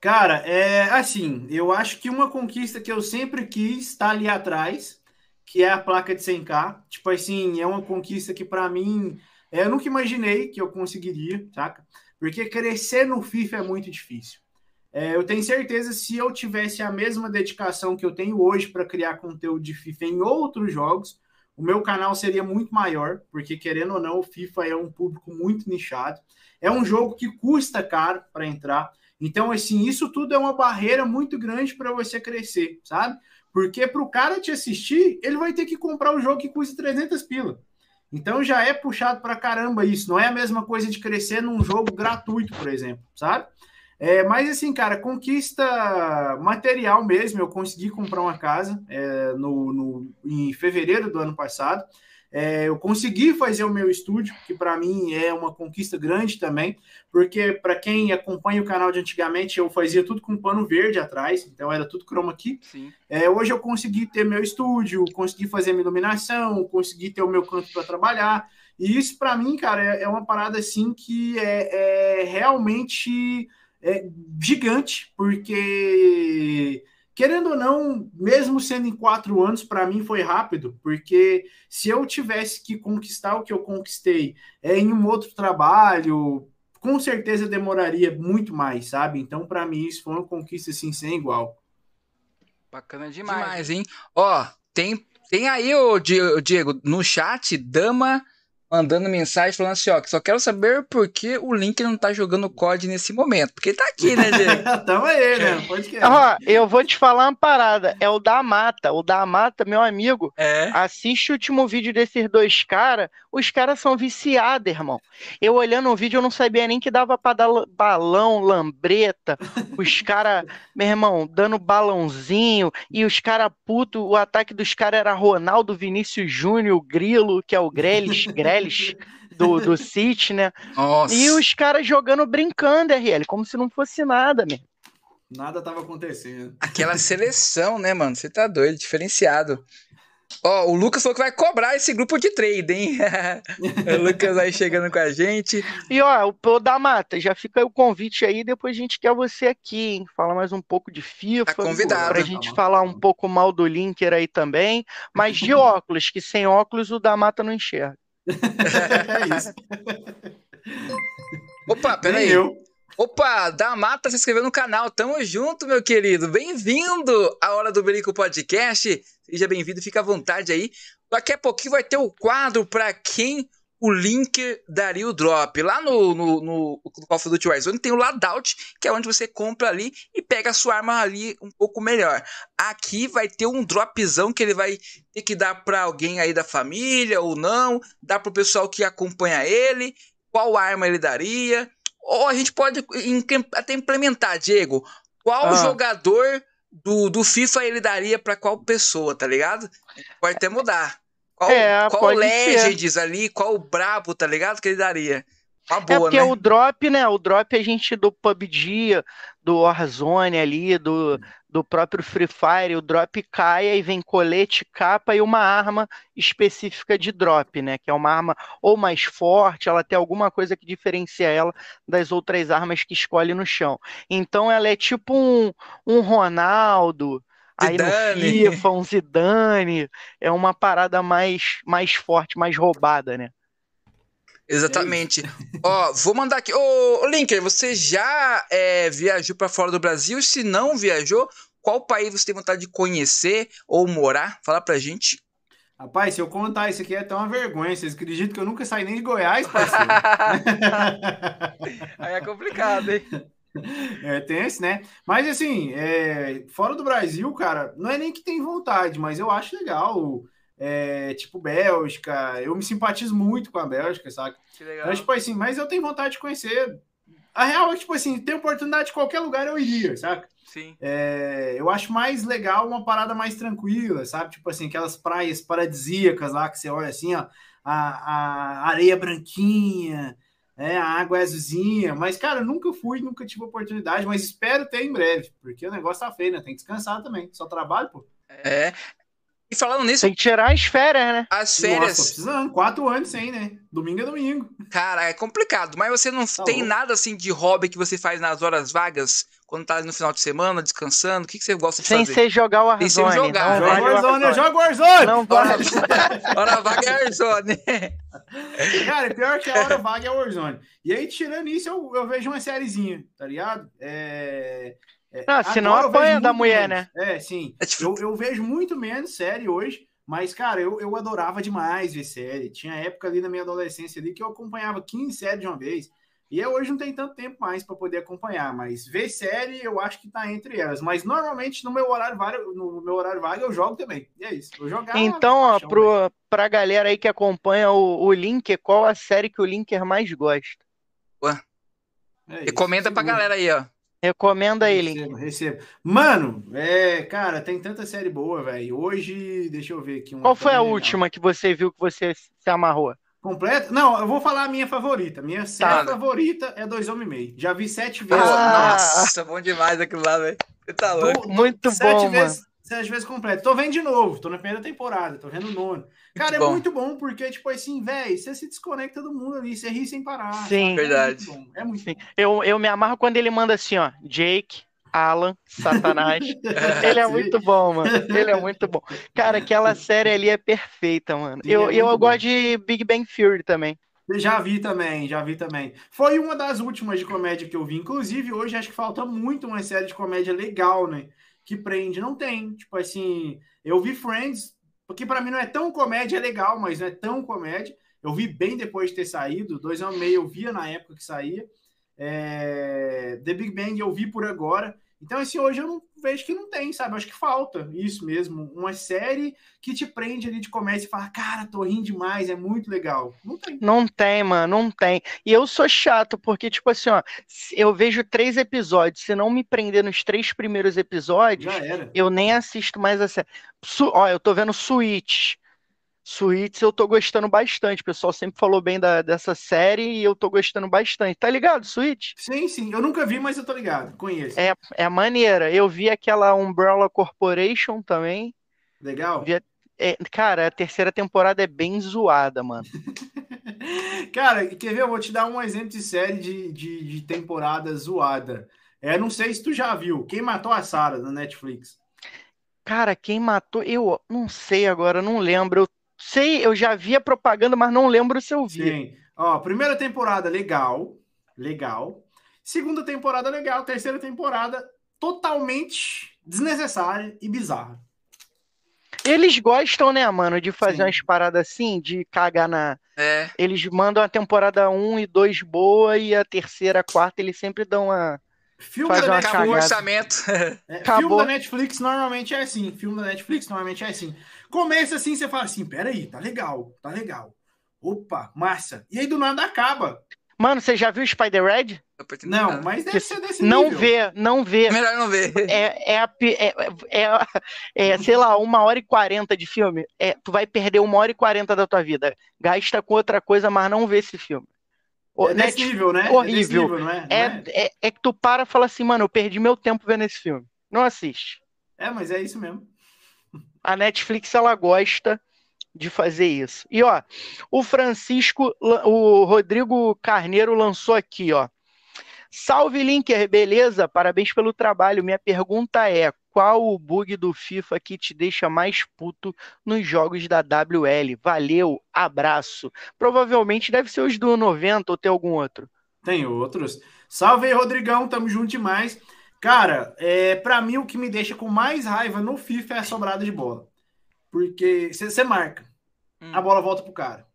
Cara, é assim, eu acho que uma conquista que eu sempre quis estar ali atrás, que é a placa de 100k. Tipo assim, é uma conquista que pra mim, é, eu nunca imaginei que eu conseguiria, saca? Porque crescer no FIFA é muito difícil. É, eu tenho certeza se eu tivesse a mesma dedicação que eu tenho hoje para criar conteúdo de FIFA em outros jogos, o meu canal seria muito maior, porque querendo ou não, o FIFA é um público muito nichado. É um jogo que custa caro para entrar. Então, assim, isso tudo é uma barreira muito grande para você crescer, sabe? Porque para o cara te assistir, ele vai ter que comprar o jogo que custa 300 pila. Então já é puxado para caramba isso. Não é a mesma coisa de crescer num jogo gratuito, por exemplo, sabe? É, mas assim, cara, conquista material mesmo. Eu consegui comprar uma casa é, no, no, em fevereiro do ano passado. É, eu consegui fazer o meu estúdio, que para mim é uma conquista grande também, porque para quem acompanha o canal de antigamente, eu fazia tudo com pano verde atrás, então era tudo chroma key. É, hoje eu consegui ter meu estúdio, consegui fazer minha iluminação, consegui ter o meu canto para trabalhar. E isso para mim, cara, é, é, uma parada assim que é, é realmente é, gigante, porque querendo ou não, mesmo sendo em quatro anos, para mim foi rápido, porque se eu tivesse que conquistar o que eu conquistei é, em um outro trabalho, com certeza demoraria muito mais, sabe? Então, para mim, isso foi uma conquista assim, sem igual. Bacana demais, demais hein? Ó, tem, tem aí, o Diego, no chat, Dama mandando mensagem falando assim, ó, que só quero saber por que o Link não tá jogando COD nesse momento. Porque ele tá aqui, né, Diego? Tamo aí, né? Pode que Ó, eu vou te falar uma parada. É o da Mata. O da Mata, meu amigo, é? assiste o último vídeo desses dois caras. Os caras são viciados, irmão. Eu olhando o vídeo, eu não sabia nem que dava pra dar balão, lambreta. Os caras, meu irmão, dando balãozinho. E os caras puto, o ataque dos caras era Ronaldo, Vinícius Júnior, Grilo, que é o Grelis, Grelis do, do City, né? Nossa. E os caras jogando brincando, RL, como se não fosse nada, mesmo. Nada tava acontecendo. Aquela seleção, né, mano? Você tá doido, diferenciado. Ó, oh, o Lucas falou que vai cobrar esse grupo de trade, hein? o Lucas aí chegando com a gente. E ó, o da Mata, já fica o convite aí, depois a gente quer você aqui, hein? Fala mais um pouco de FIFA. Tá convidado. Pra gente tá falar um pouco mal do Linker aí também. Mas de óculos, que sem óculos o da Mata não enxerga. É isso. Opa, peraí. Eu. Opa, da Mata se inscreveu no canal. Tamo junto, meu querido. Bem-vindo à Hora do Berico Podcast. Seja bem-vindo, fica à vontade aí. Daqui a pouquinho vai ter o quadro para quem o link daria o drop. Lá no, no, no, no Call of Duty Warzone tem o Ladout, que é onde você compra ali e pega a sua arma ali um pouco melhor. Aqui vai ter um dropzão que ele vai ter que dar para alguém aí da família ou não, dá para o pessoal que acompanha ele, qual arma ele daria. Ou a gente pode até implementar, Diego, qual ah. jogador do, do FIFA ele daria para qual pessoa, tá ligado? Pode até mudar. Qual, é, qual Legends ser. ali, qual o brabo, tá ligado? Que ele daria. Uma é boa, é porque né? o drop, né? O drop a gente do PUBG, do Warzone ali, do, do próprio Free Fire, o drop cai e vem colete, capa e uma arma específica de drop, né? Que é uma arma ou mais forte, ela tem alguma coisa que diferencia ela das outras armas que escolhe no chão. Então ela é tipo um, um Ronaldo, Aí no FIFA, um Zidane, é uma parada mais, mais forte, mais roubada, né? Exatamente. Ó, vou mandar aqui. Ô, Linker, você já é, viajou para fora do Brasil? Se não viajou, qual país você tem vontade de conhecer ou morar? Fala pra gente. Rapaz, se eu contar isso aqui é até uma vergonha. Vocês acreditam que eu nunca saí nem de Goiás, parceiro? Aí é complicado, hein? É tenso, né? Mas assim, é, fora do Brasil, cara, não é nem que tem vontade, mas eu acho legal. É, tipo, Bélgica, eu me simpatizo muito com a Bélgica, sabe? Que legal. Mas, tipo assim, mas eu tenho vontade de conhecer. A real é que, tipo assim, tem oportunidade de qualquer lugar eu iria, sabe? Sim. É, eu acho mais legal uma parada mais tranquila, sabe? Tipo assim, aquelas praias paradisíacas lá que você olha assim, ó, a, a areia branquinha, é, a água é azulzinha, mas, cara, nunca fui, nunca tive oportunidade, mas espero ter em breve, porque o negócio tá feio, né? Tem que descansar também, só trabalho, pô. É. E falando nisso. Tem que tirar as férias, né? As férias. Nossa, tô precisando, quatro anos sem, né? Domingo é domingo. Cara, é complicado, mas você não tá tem louco. nada assim de hobby que você faz nas horas vagas? Quando tá no final de semana, descansando? O que, que você gosta de Sem fazer? Sem ser jogar o Warzone. Sem ser jogar. Não, joga Warzone, eu jogo Warzone! Não pode. Hora vaga é Warzone. Cara, pior que a hora vaga é Warzone. E aí, tirando isso, eu, eu vejo uma sériezinha, tá ligado? É... É, não, senão apanha da mulher, menos. né? É, sim. É tipo... eu, eu vejo muito menos série hoje, mas, cara, eu, eu adorava demais ver série. Tinha época ali na minha adolescência ali que eu acompanhava 15 séries de uma vez. E eu hoje não tenho tanto tempo mais para poder acompanhar, mas ver série eu acho que tá entre elas. Mas normalmente no meu horário vago, no meu horário vago eu jogo também. E é isso. Eu jogar. Então, ó, pro, pra galera aí que acompanha o, o Linker, qual a série que o Linker mais gosta? Ué. É Recomenda pra galera aí, ó. Recomenda aí, Link. Recebo, recebo. Mano, é, cara, tem tanta série boa, velho. Hoje, deixa eu ver aqui. Qual foi a legal. última que você viu que você se amarrou? Completa? Não, eu vou falar a minha favorita. Minha série tá. favorita é Dois Homens e Meio. Já vi sete vezes. Ah, nossa, bom demais aquilo lá, velho. Você tá louco. Muito sete bom, vezes, mano. Sete vezes completo. Tô vendo de novo, tô na primeira temporada, tô vendo o nono. Cara, muito é bom. muito bom porque, tipo assim, velho, você se desconecta do mundo ali, você ri sem parar. Sim, sabe? verdade. É muito, é muito Sim. Eu, eu me amarro quando ele manda assim, ó, Jake, Alan, Satanás. ele é muito bom, mano. Ele é muito bom. Cara, aquela série ali é perfeita, mano. Sim, eu, é eu gosto de Big Bang Theory também. Já vi também, já vi também. Foi uma das últimas de comédia que eu vi. Inclusive, hoje acho que falta muito uma série de comédia legal, né? Que prende. Não tem. Tipo assim, eu vi Friends, porque para mim não é tão comédia, é legal, mas não é tão comédia. Eu vi bem depois de ter saído. Dois anos e meio eu via na época que saía. É... The Big Bang eu vi por agora. Então, assim, hoje eu não vejo que não tem, sabe? Eu acho que falta isso mesmo. Uma série que te prende ali de comédia e fala, cara, tô rindo demais, é muito legal. Não tem. Não tem, mano, não tem. E eu sou chato, porque, tipo assim, ó, eu vejo três episódios. Se não me prender nos três primeiros episódios, eu nem assisto mais a série. Su ó, eu tô vendo Switch. Suítes eu tô gostando bastante. O pessoal sempre falou bem da, dessa série e eu tô gostando bastante. Tá ligado, Suíte? Sim, sim. Eu nunca vi, mas eu tô ligado. Conheço. É, é maneira. Eu vi aquela Umbrella Corporation também. Legal. Vi, é, cara, a terceira temporada é bem zoada, mano. cara, quer ver? Eu vou te dar um exemplo de série de, de, de temporada zoada. É, não sei se tu já viu. Quem matou a Sarah na Netflix? Cara, quem matou? Eu não sei agora, não lembro. Eu sei, eu já vi a propaganda, mas não lembro se eu vi. Sim. Ó, primeira temporada legal, legal. Segunda temporada legal, terceira temporada totalmente desnecessária e bizarra. Eles gostam, né, mano, de fazer Sim. umas paradas assim, de cagar na. É. Eles mandam a temporada 1 e 2 boa e a terceira, a quarta, eles sempre dão uma. Filme Faz da Netflix. orçamento. É, filme da Netflix normalmente é assim. Filme da Netflix normalmente é assim. Começa assim, você fala assim: peraí, tá legal, tá legal. Opa, massa. E aí do nada acaba. Mano, você já viu Spider-Red? Não, mas deve ser desse não nível. vê, não vê. Melhor não ver. É, é, a, é, é, é, sei lá, uma hora e quarenta de filme. É, tu vai perder uma hora e quarenta da tua vida. Gasta com outra coisa, mas não vê esse filme. É desse Net... nível, né? Horrível. É, nível, não é? Não é, é? é, é que tu para e fala assim, mano, eu perdi meu tempo vendo esse filme. Não assiste. É, mas é isso mesmo. A Netflix, ela gosta de fazer isso. E ó, o Francisco, o Rodrigo Carneiro lançou aqui, ó. Salve Linker, beleza? Parabéns pelo trabalho. Minha pergunta é: qual o bug do FIFA que te deixa mais puto nos jogos da WL? Valeu, abraço. Provavelmente deve ser os do 90 ou tem algum outro. Tem outros. Salve aí, Rodrigão, tamo junto demais. Cara, é, para mim o que me deixa com mais raiva no FIFA é a sobrada de bola. Porque você marca, hum. a bola volta pro cara.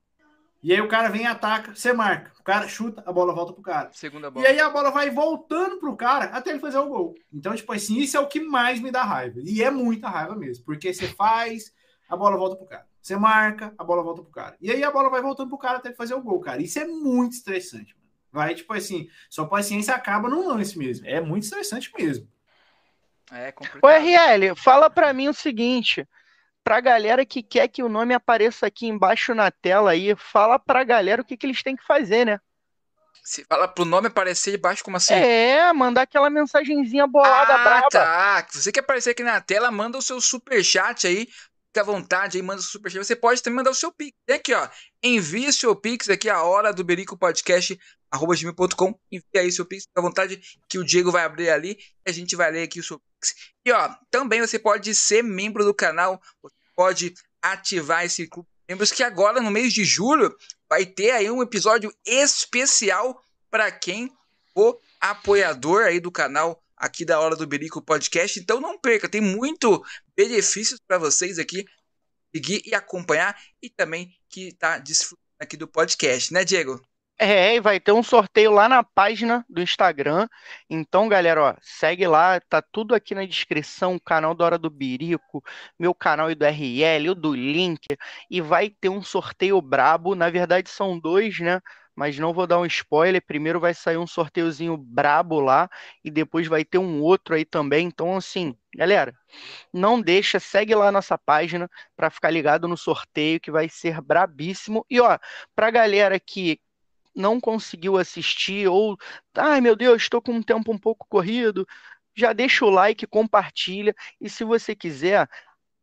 E aí o cara vem e ataca, você marca. O cara chuta, a bola volta pro cara. Segunda bola. E aí a bola vai voltando pro cara até ele fazer o gol. Então, tipo assim, isso é o que mais me dá raiva. E é muita raiva mesmo. Porque você faz, a bola volta pro cara. Você marca, a bola volta pro cara. E aí a bola vai voltando pro cara até ele fazer o gol, cara. Isso é muito estressante. Vai, tipo assim, sua paciência acaba num lance mesmo. É muito estressante mesmo. É complicado. Ô, RL, fala pra mim o seguinte pra galera que quer que o nome apareça aqui embaixo na tela aí, fala pra galera o que, que eles têm que fazer, né? Se fala pro nome aparecer embaixo, como assim? É, mandar aquela mensagenzinha bolada ah, braba. tá. Se você quer aparecer aqui na tela, manda o seu super chat aí. Fica à vontade aí, manda o super chat. Você pode também mandar o seu pix. Tem aqui, ó. Envie seu pix aqui, a hora do Berico Podcast, arroba gmail.com. Envie aí seu pix, fica à vontade, que o Diego vai abrir ali e a gente vai ler aqui o seu pix. E ó, também você pode ser membro do canal, você pode ativar esse clube de membros que agora no mês de julho vai ter aí um episódio especial para quem for apoiador aí do canal aqui da Hora do Berico Podcast. Então não perca, tem muito benefícios para vocês aqui seguir e acompanhar e também que tá desfrutando aqui do podcast, né, Diego? É, e vai ter um sorteio lá na página do Instagram. Então, galera, ó, segue lá, tá tudo aqui na descrição, o canal da Hora do Birico, meu canal e do RL, o do Link, e vai ter um sorteio brabo. Na verdade, são dois, né? Mas não vou dar um spoiler. Primeiro vai sair um sorteiozinho brabo lá, e depois vai ter um outro aí também. Então, assim, galera, não deixa, segue lá nossa página para ficar ligado no sorteio que vai ser brabíssimo. E ó, pra galera que não conseguiu assistir ou, ai meu Deus, estou com um tempo um pouco corrido, já deixa o like, compartilha e se você quiser,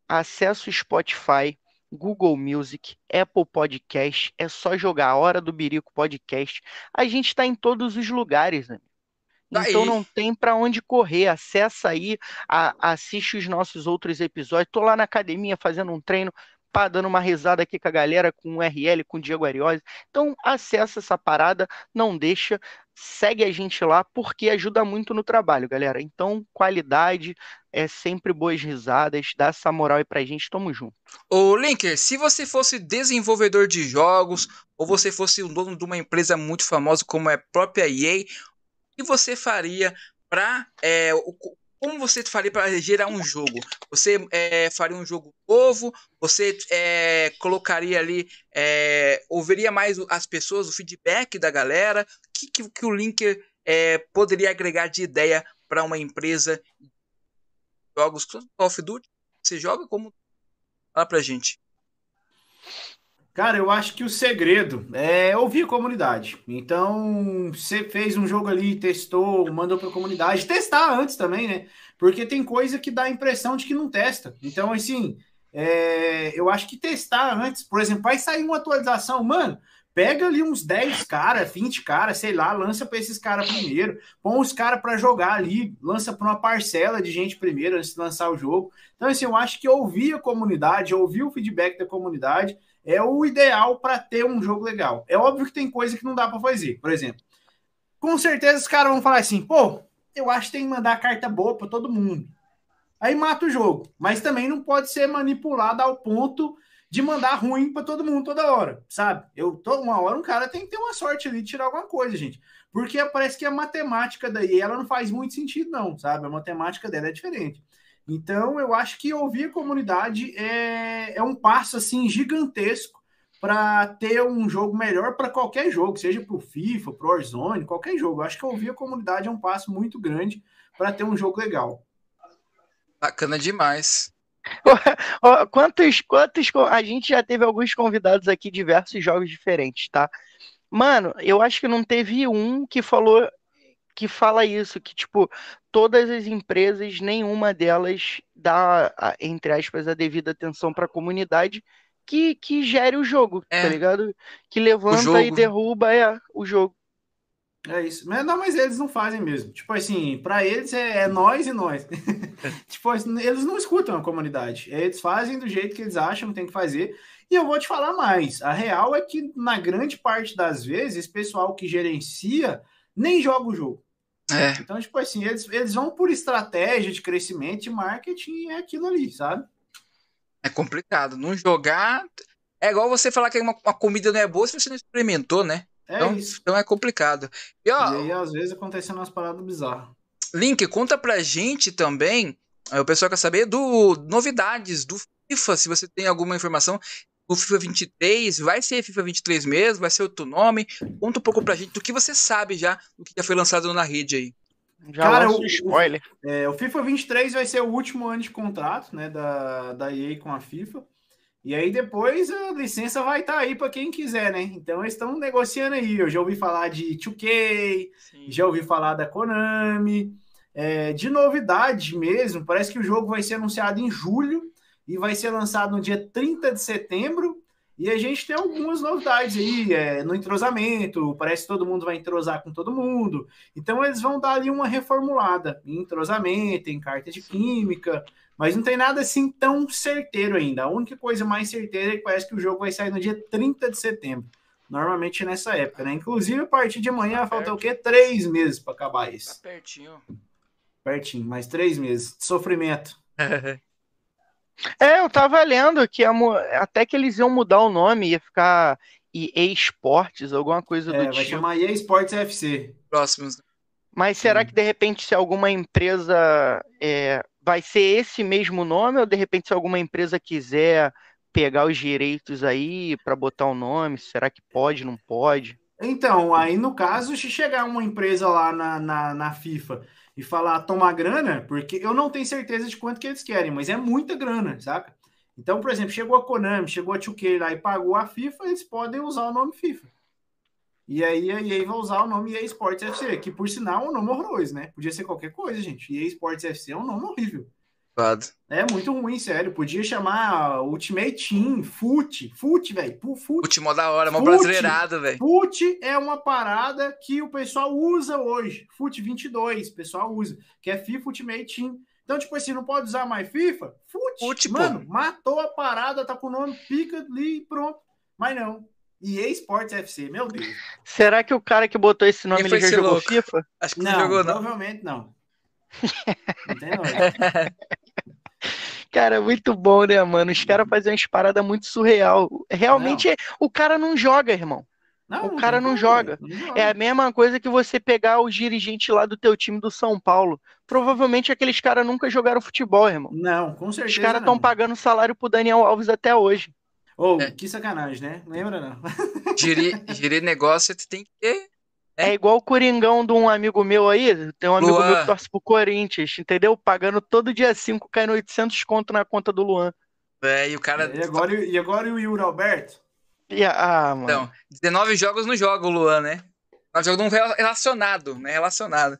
acesse o Spotify, Google Music, Apple Podcast, é só jogar a Hora do Birico Podcast. A gente está em todos os lugares, né? Então aí. não tem para onde correr. Acessa aí, a, assiste os nossos outros episódios. Tô lá na academia fazendo um treino pá, dando uma risada aqui com a galera, com o RL, com o Diego Ariose. Então, acessa essa parada, não deixa, segue a gente lá, porque ajuda muito no trabalho, galera. Então, qualidade, é sempre boas risadas, dá essa moral aí pra gente, tamo junto. Ô, Linker, se você fosse desenvolvedor de jogos, ou você fosse um dono de uma empresa muito famosa como é a própria EA, o que você faria para é, como você faria para gerar um jogo? Você é, faria um jogo novo? Você é, colocaria ali, é, ouviria mais as pessoas, o feedback da galera? O que, que, que o Linker é, poderia agregar de ideia para uma empresa jogos Call of Duty? Você joga como? Fala pra gente. Cara, eu acho que o segredo é ouvir a comunidade. Então, você fez um jogo ali, testou, mandou para a comunidade, testar antes também, né? Porque tem coisa que dá a impressão de que não testa. Então, assim, é, eu acho que testar antes, por exemplo, vai sair uma atualização, mano, pega ali uns 10 caras, 20 caras, sei lá, lança para esses caras primeiro, põe os caras para jogar ali, lança para uma parcela de gente primeiro antes de lançar o jogo. Então, assim, eu acho que ouvir a comunidade, ouvir o feedback da comunidade é o ideal para ter um jogo legal. É óbvio que tem coisa que não dá para fazer. Por exemplo, com certeza os caras vão falar assim: pô, eu acho que tem que mandar carta boa para todo mundo. Aí mata o jogo. Mas também não pode ser manipulado ao ponto de mandar ruim para todo mundo toda hora, sabe? Eu toda uma hora um cara tem que ter uma sorte ali de tirar alguma coisa, gente. Porque parece que a matemática daí ela não faz muito sentido não, sabe? A matemática dela é diferente. Então, eu acho que ouvir a comunidade é, é um passo assim gigantesco para ter um jogo melhor para qualquer jogo, seja para o FIFA, para o Warzone, qualquer jogo. Eu acho que ouvir a comunidade é um passo muito grande para ter um jogo legal. Bacana demais. quantos, quantos. A gente já teve alguns convidados aqui, diversos jogos diferentes, tá? Mano, eu acho que não teve um que falou que fala isso, que, tipo, todas as empresas, nenhuma delas dá, entre aspas, a devida atenção para a comunidade que, que gere o jogo, tá é. tá ligado? Que levanta e derruba é, o jogo. É isso. Mas não, mas eles não fazem mesmo. Tipo assim, para eles é, é, nós e nós. tipo, assim, eles não escutam a comunidade. Eles fazem do jeito que eles acham que tem que fazer. E eu vou te falar mais. A real é que, na grande parte das vezes, esse pessoal que gerencia nem joga o jogo. É. Então, tipo assim, eles, eles vão por estratégia de crescimento, de marketing, é aquilo ali, sabe? É complicado. Não jogar. É igual você falar que uma, uma comida não é boa se você não experimentou, né? É então, isso. então é complicado. E, ó, e aí, às vezes, acontecem umas paradas bizarras. Link, conta pra gente também. O pessoal quer saber do novidades do FIFA, se você tem alguma informação o FIFA 23, vai ser FIFA 23 mesmo, vai ser outro nome? Conta um pouco pra gente do que você sabe já, do que já foi lançado na rede aí. Já Cara, o, spoiler. O, é, o FIFA 23 vai ser o último ano de contrato, né, da, da EA com a FIFA. E aí depois a licença vai estar tá aí para quem quiser, né? Então eles estão negociando aí. Eu já ouvi falar de 2K, Sim. já ouvi falar da Konami. É, de novidade mesmo, parece que o jogo vai ser anunciado em julho e vai ser lançado no dia 30 de setembro. E a gente tem algumas novidades aí é, no entrosamento. Parece que todo mundo vai entrosar com todo mundo. Então eles vão dar ali uma reformulada em entrosamento, em carta de química. Mas não tem nada assim tão certeiro ainda. A única coisa mais certeira é que parece que o jogo vai sair no dia 30 de setembro. Normalmente nessa época, né? Inclusive, a partir de amanhã tá falta o quê? Três meses para acabar isso. Tá pertinho. Pertinho, mais três meses. De sofrimento. É, eu tava lendo que a, até que eles iam mudar o nome, ia ficar EA Sports, alguma coisa É, do vai tipo. chamar EA Sports FC. Próximos. Mas será Sim. que de repente se alguma empresa é, vai ser esse mesmo nome ou de repente se alguma empresa quiser pegar os direitos aí para botar o nome, será que pode, não pode? Então, aí no caso, se chegar uma empresa lá na, na, na FIFA e falar tomar grana, porque eu não tenho certeza de quanto que eles querem, mas é muita grana, saca? Então, por exemplo, chegou a Konami, chegou a 2K lá e pagou a FIFA, eles podem usar o nome FIFA. E aí a EA vai usar o nome EA Sports FC, que por sinal é um nome horroroso, né? Podia ser qualquer coisa, gente. EA Sports FC é um nome horrível. É muito ruim, sério. Podia chamar Ultimate Team, FUT, FUT, velho. FUT, Último da hora, mó Fute. brasileirado, velho. FUT é uma parada que o pessoal usa hoje. FUT 22, o pessoal usa, que é FIFA Ultimate Team. Então, tipo assim, não pode usar mais FIFA? FUT, Fute, pô. mano, matou a parada, tá com o nome, pica ali e pronto. Mas não. EA Sports FC, meu Deus. Será que o cara que botou esse nome ele já jogou louco? FIFA? Acho que não, Não, jogou, não. provavelmente não. Não tem lógica. Cara, muito bom, né, mano? Os caras fazem umas paradas muito surreal. Realmente, é- o cara não joga, irmão. Não, O cara não como, joga. não joga. É a mesma coisa que você pegar os dirigentes lá do teu time do São Paulo. Provavelmente aqueles caras nunca jogaram futebol, irmão. Não, com Os certeza. caras estão não. pagando salário pro Daniel Alves até hoje. Ô, É. que sacanagem, né? Lembra não? Gerir negócio, tu tem que ter. É. Igual o Coringão de um amigo meu aí, tem um amigo Luan. meu que torce pro Corinthians, entendeu? Pagando todo dia 5, caindo 800 conto na conta do Luan. É, e o cara. E agora, e agora e o Yuri Alberto? E, ah, mano. Então, 19 jogos não joga o Luan, né? 19 jogos não rela- relacionado, né? Relacionado.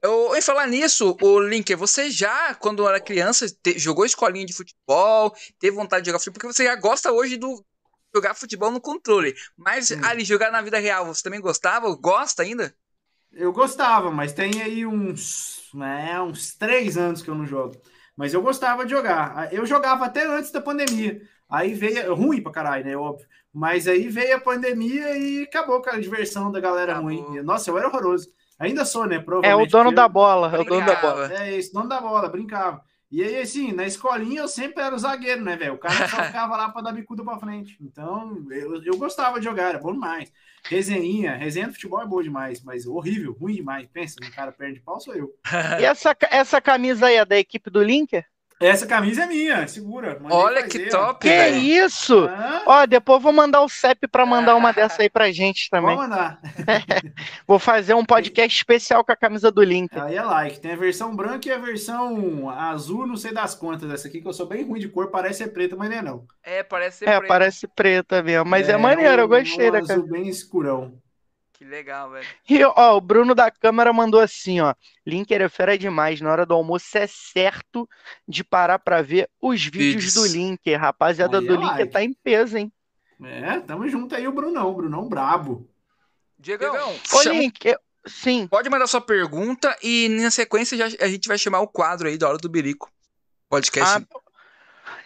Eu, em falar nisso, o Linker, você já, quando era criança, te- jogou escolinha de futebol, teve vontade de jogar futebol, porque você já gosta hoje do jogar futebol no controle. Mas Sim. ali, jogar na vida real, você também gostava? Gosta ainda? Eu gostava, mas tem aí uns, né, uns três anos que eu não jogo. Mas eu gostava de jogar. Eu jogava até antes da pandemia. Aí veio. Ruim pra caralho, né? Óbvio. Mas aí veio a pandemia e acabou com a diversão da galera Acabou. ruim. Nossa, eu era horroroso. Ainda sou, né? É o Provavelmente. dono da bola, é o dono da bola. É isso, dono da bola, brincava. E aí, assim, na escolinha eu sempre era o zagueiro, né, velho? O cara só ficava lá pra dar bicuda pra frente. Então, eu, eu gostava de jogar, era bom demais. Resenhinha, resenha do futebol é boa demais, mas horrível, ruim demais. Pensa, um cara perde de pau, sou eu. E essa, essa camisa aí é da equipe do Linker? Essa camisa é minha, segura. Olha fazer, que top, Que velho. isso? Hã? Ó, depois vou mandar o CEP pra mandar uma dessa aí pra gente também. Pode mandar. Vou fazer um podcast especial com a camisa do Linker. Aí é like. Tem a versão branca e a versão azul, não sei das quantas. Essa aqui que eu sou bem ruim de cor, parece ser preta, mas não é não. É, parece ser É, preto. parece preta mesmo, mas é, maneiro, eu gostei um da azul camisa. bem escurão. Que legal, velho. E, ó, o Bruno da câmera mandou assim, ó. Linker é fera demais. Na hora do almoço é certo de parar pra ver os vídeos Vídeos. do Linker. Rapaziada Aí do é Linker tá em peso, hein? É, tamo junto aí o Brunão, Brunão brabo. Diegão, Ô, chama- Linker, sim. pode mandar sua pergunta e na sequência já, a gente vai chamar o quadro aí da Hora do Birico. Podcast. Ah,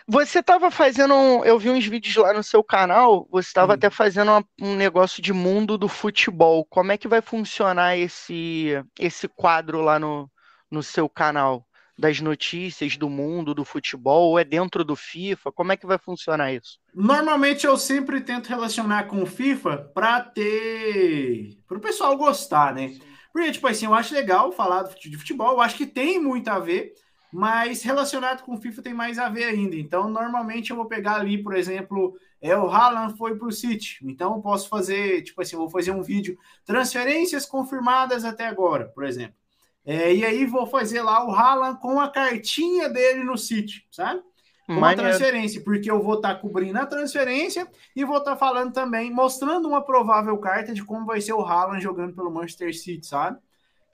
você tava fazendo. um- eu vi uns vídeos lá no seu canal. Você tava Hum. até fazendo uma- um negócio de mundo do futebol. Como é que vai funcionar esse, esse quadro lá no, no seu canal? Das notícias do mundo do futebol? Ou é dentro do FIFA? Como é que vai funcionar isso? Normalmente eu sempre tento relacionar com o FIFA pra ter. pro pessoal gostar, né? Porque, tipo assim, eu acho legal falar de futebol, eu acho que tem muito a ver, mas relacionado com o FIFA tem mais a ver ainda. Então, normalmente eu vou pegar ali, por exemplo, é o Haaland foi pro City. Então, eu posso fazer, tipo assim, eu vou fazer um vídeo transferências confirmadas até agora, por exemplo. É, e aí vou fazer lá o Haaland com a cartinha dele no City, sabe? Com a transferência, porque eu vou estar cobrindo a transferência e vou estar falando também, mostrando uma provável carta de como vai ser o Haaland jogando pelo Manchester City, sabe?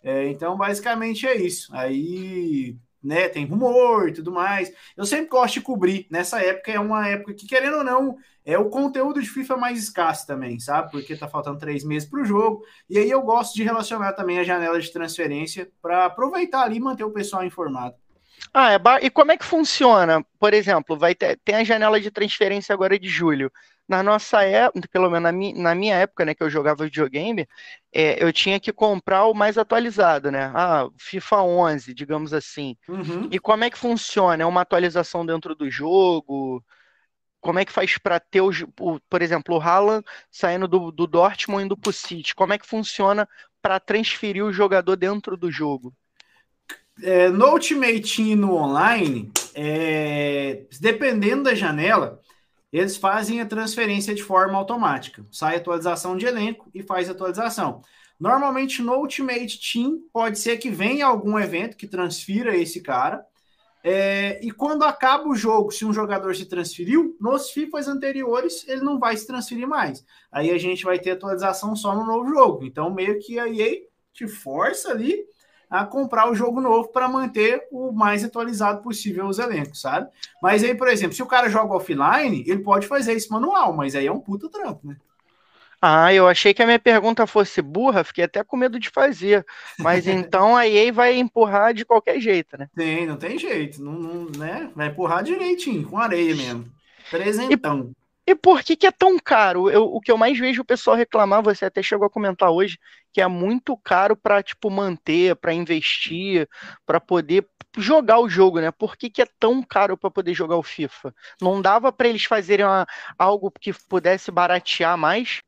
É, então, basicamente é isso. Aí, né, tem rumor e tudo mais. Eu sempre gosto de cobrir. Nessa época é uma época que, querendo ou não, é o conteúdo de FIFA mais escasso também, sabe? Porque tá faltando três meses para o jogo. E aí eu gosto de relacionar também a janela de transferência para aproveitar ali e manter o pessoal informado. Ah, é ba- e como é que funciona? Por exemplo, vai ter, tem a janela de transferência agora de julho. Na nossa época, pelo menos na, mi- na minha época, né, que eu jogava videogame, é, eu tinha que comprar o mais atualizado, né? Ah, FIFA 11, digamos assim. Uhum. E como é que funciona? É uma atualização dentro do jogo? como é que faz para ter, o, por exemplo, o Haaland saindo do, do Dortmund indo para o City? Como é que funciona para transferir o jogador dentro do jogo? É, no Ultimate Team no online, é, dependendo da janela, eles fazem a transferência de forma automática. Sai atualização de elenco e faz atualização. Normalmente no Ultimate Team pode ser que venha algum evento que transfira esse cara. É, e quando acaba o jogo, se um jogador se transferiu, nos FIFAs anteriores ele não vai se transferir mais. Aí a gente vai ter atualização só no novo jogo. Então, meio que a EA te força ali a comprar o jogo novo para manter o mais atualizado possível os elencos, sabe? Mas aí, por exemplo, se o cara joga offline, ele pode fazer isso manual, mas aí é um puta trampo, né? Ah, eu achei que a minha pergunta fosse burra, fiquei até com medo de fazer. Mas então a EA vai empurrar de qualquer jeito, né? Tem, não tem jeito. Não, não, né? Vai empurrar direitinho, com areia mesmo. Presentão. E, por que, que é tão caro? Eu, o que eu mais vejo o pessoal reclamar, você até chegou a comentar hoje, que é muito caro para tipo manter, para investir, para poder jogar o jogo, né? Por que, que é tão caro para poder jogar o FIFA? Não dava para eles fazerem uma, algo que pudesse baratear mais?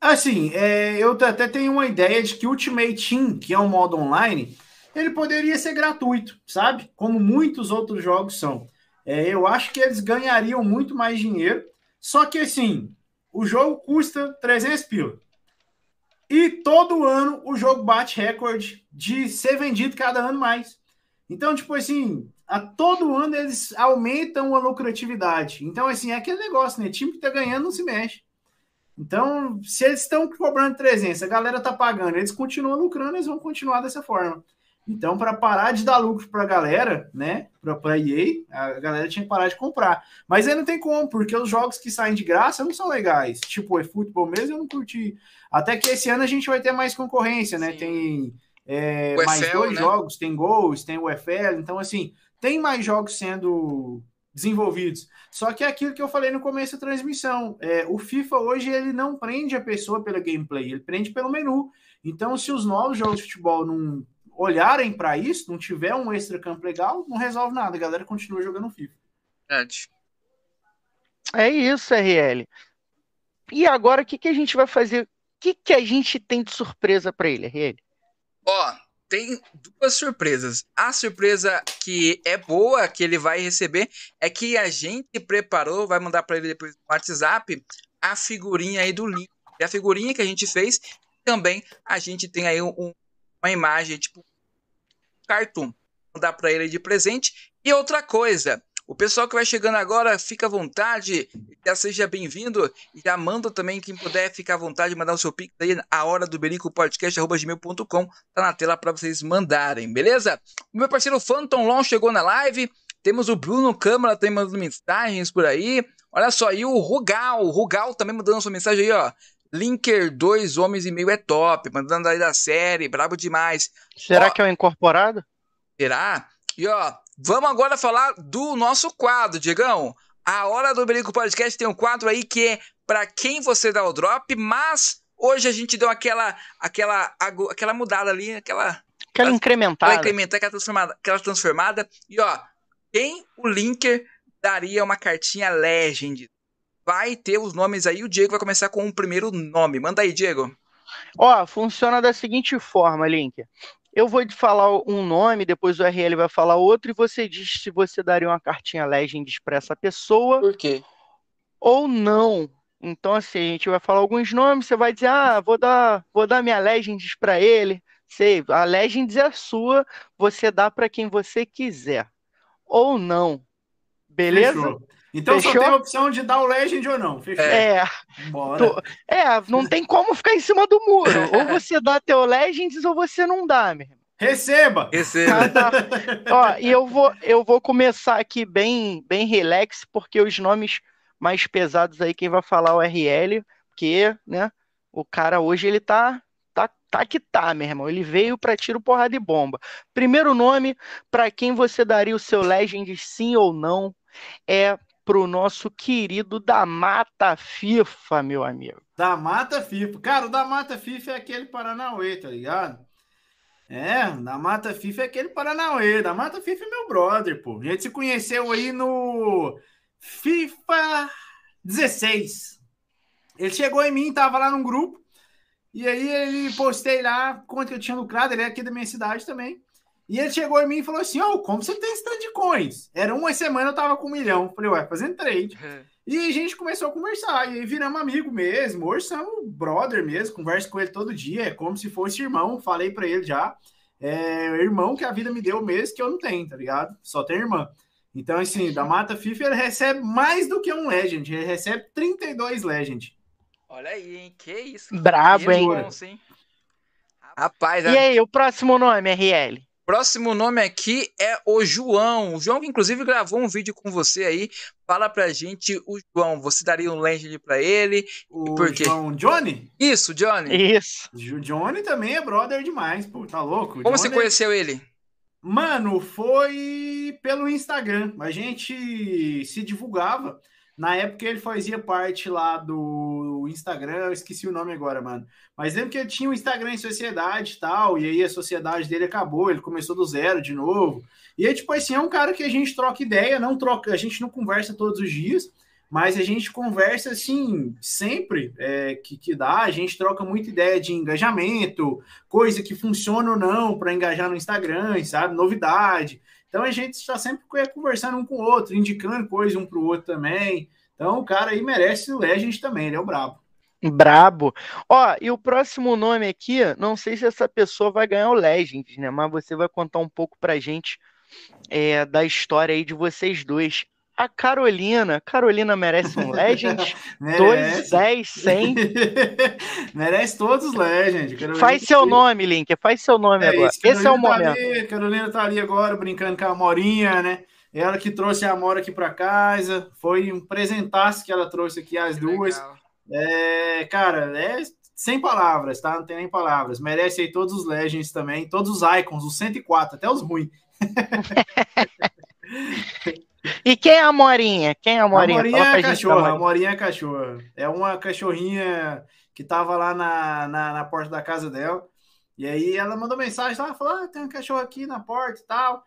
Assim, é, eu até tenho uma ideia de que Ultimate Team, que é um modo online, ele poderia ser gratuito, sabe? Como muitos outros jogos são. É, eu acho que eles ganhariam muito mais dinheiro. Só que assim, o jogo custa 300 pila. E todo ano o jogo bate recorde de ser vendido cada ano mais. Então, tipo assim, a todo ano eles aumentam a lucratividade. Então, assim, é aquele negócio, né? Time que tá ganhando não se mexe. Então, se eles estão cobrando 300, a galera tá pagando, eles continuam lucrando, eles vão continuar dessa forma. Então, para parar de dar lucro para a galera, né, para a EA, a galera tinha que parar de comprar. Mas aí não tem como, porque os jogos que saem de graça não são legais. Tipo, o eFootball mesmo eu não curti. Até que esse ano a gente vai ter mais concorrência, né? Sim. Tem é, mais dois né? jogos, tem gols, tem o UFL. Então, assim, tem mais jogos sendo desenvolvidos. Só que é aquilo que eu falei no começo da transmissão. É, o FIFA hoje ele não prende a pessoa pela gameplay, ele prende pelo menu. Então, se os novos jogos de futebol não olharem para isso, não tiver um extra campo legal, não resolve nada. A galera continua jogando FIFA. É isso, RL. E agora o que, que a gente vai fazer? O que, que a gente tem de surpresa para ele, RL? Ó, tem duas surpresas. A surpresa que é boa, que ele vai receber, é que a gente preparou, vai mandar para ele depois no WhatsApp, a figurinha aí do link. E a figurinha que a gente fez, também a gente tem aí um, uma imagem, tipo, cartoon. Mandar para ele de presente. E outra coisa, o pessoal que vai chegando agora, fica à vontade, já seja bem-vindo. Já manda também, quem puder, fica à vontade, mandar o seu pix aí, a hora do Berico Podcast, arroba gmail.com, tá na tela para vocês mandarem, beleza? O meu parceiro Phantom Long chegou na live. Temos o Bruno Câmara também mandando mensagens por aí. Olha só, e o Rugal, o Rugal também mandando sua mensagem aí, ó. Linker, dois homens e meio é top, mandando aí da série, brabo demais. Será ó, que é o incorporado? Será? E ó, vamos agora falar do nosso quadro, Diegão. A Hora do Berico Podcast tem um quadro aí que é para quem você dá o drop, mas hoje a gente deu aquela aquela aquela mudada ali, aquela aquela incrementada. Aquela incrementada, aquela transformada, aquela transformada. E ó, quem o Linker daria uma cartinha Legend vai ter os nomes aí. O Diego vai começar com o primeiro nome. Manda aí, Diego. Ó, funciona da seguinte forma, Link. Eu vou te falar um nome, depois o RL vai falar outro, e você diz se você daria uma cartinha Legends para essa pessoa. Por quê? Ou não. Então, assim, a gente vai falar alguns nomes, você vai dizer, ah, vou dar, vou dar minha Legends para ele. Sei, a Legends é sua, você dá para quem você quiser. Ou não. Beleza? Fechou. Então Fechou? só tem a opção de dar o Legend ou não. Fechou. É. Bora. é, não tem como ficar em cima do muro. ou você dá teu Legends ou você não dá, meu irmão. Receba! Receba. tá. Ó, e eu vou, eu vou começar aqui bem, bem relax, porque os nomes mais pesados aí, quem vai falar é o RL, porque, né, o cara hoje ele tá, tá, tá que tá, meu irmão. Ele veio para tiro, porrada e bomba. Primeiro nome, para quem você daria o seu Legend sim ou não, é pro nosso querido da Mata FIFA, meu amigo. Da Mata FIFA. Cara, o da Mata FIFA é aquele Paranauê, tá ligado? É, da Mata FIFA é aquele Paranauê. Da Mata FIFA é meu brother, pô. A gente se conheceu aí no FIFA 16. Ele chegou em mim, tava lá num grupo, e aí ele postei lá quanto que eu tinha lucrado, ele é aqui da minha cidade também. E ele chegou em mim e falou assim: Ó, oh, como você tem esse tanto de coins? Era uma semana eu tava com um milhão. Falei, ué, fazendo trade. E a gente começou a conversar, e aí viramos amigo mesmo. Hoje somos brother mesmo, converso com ele todo dia, é como se fosse irmão. Falei para ele já. É irmão que a vida me deu mesmo, que eu não tenho, tá ligado? Só tem irmã. Então, assim, da Mata FIFA ele recebe mais do que um Legend, ele recebe 32 Legend. Olha aí, hein? Que isso. Brabo, hein? Rapaz, e aí, o próximo nome, RL? Próximo nome aqui é o João. O João, que inclusive gravou um vídeo com você aí. Fala pra gente, o João, você daria um legend pra ele? O por quê? João Johnny? Isso, Johnny. Isso. O Johnny também é brother demais, pô, tá louco? Como Johnny... você conheceu ele? Mano, foi pelo Instagram. A gente se divulgava. Na época ele fazia parte lá do Instagram, eu esqueci o nome agora, mano. Mas lembro que ele tinha um Instagram em sociedade e tal, e aí a sociedade dele acabou, ele começou do zero de novo. E aí, tipo assim, é um cara que a gente troca ideia, não troca, a gente não conversa todos os dias, mas a gente conversa assim, sempre é, que, que dá, a gente troca muita ideia de engajamento, coisa que funciona ou não para engajar no Instagram, sabe? Novidade. Então a gente está sempre conversando um com o outro, indicando coisa um para o outro também. Então o cara aí merece o Legend também, ele é o brabo. Brabo. Ó, e o próximo nome aqui, não sei se essa pessoa vai ganhar o Legend, né? Mas você vai contar um pouco pra gente é, da história aí de vocês dois. A Carolina, Carolina merece um Legend? merece. 2, 10, 100. merece todos os Legend. Carolina faz seu nome, Link, faz seu nome é agora. Isso, Esse é o tá momento. Ali, Carolina tá ali agora brincando com a Morinha, né? Ela que trouxe a Amora aqui para casa. Foi um presentaço que ela trouxe aqui, as que duas. É, cara, é sem palavras, tá? Não tem nem palavras. Merece aí todos os Legends também, todos os Icons, os 104, até os ruins. E quem é a Morinha? Quem é a Morinha? A Morinha é a cachorra, a Morinha é cachorra. É uma cachorrinha que tava lá na, na, na, porta da casa dela. E aí ela mandou mensagem, ela falou: ah, tem um cachorro aqui na porta e tal.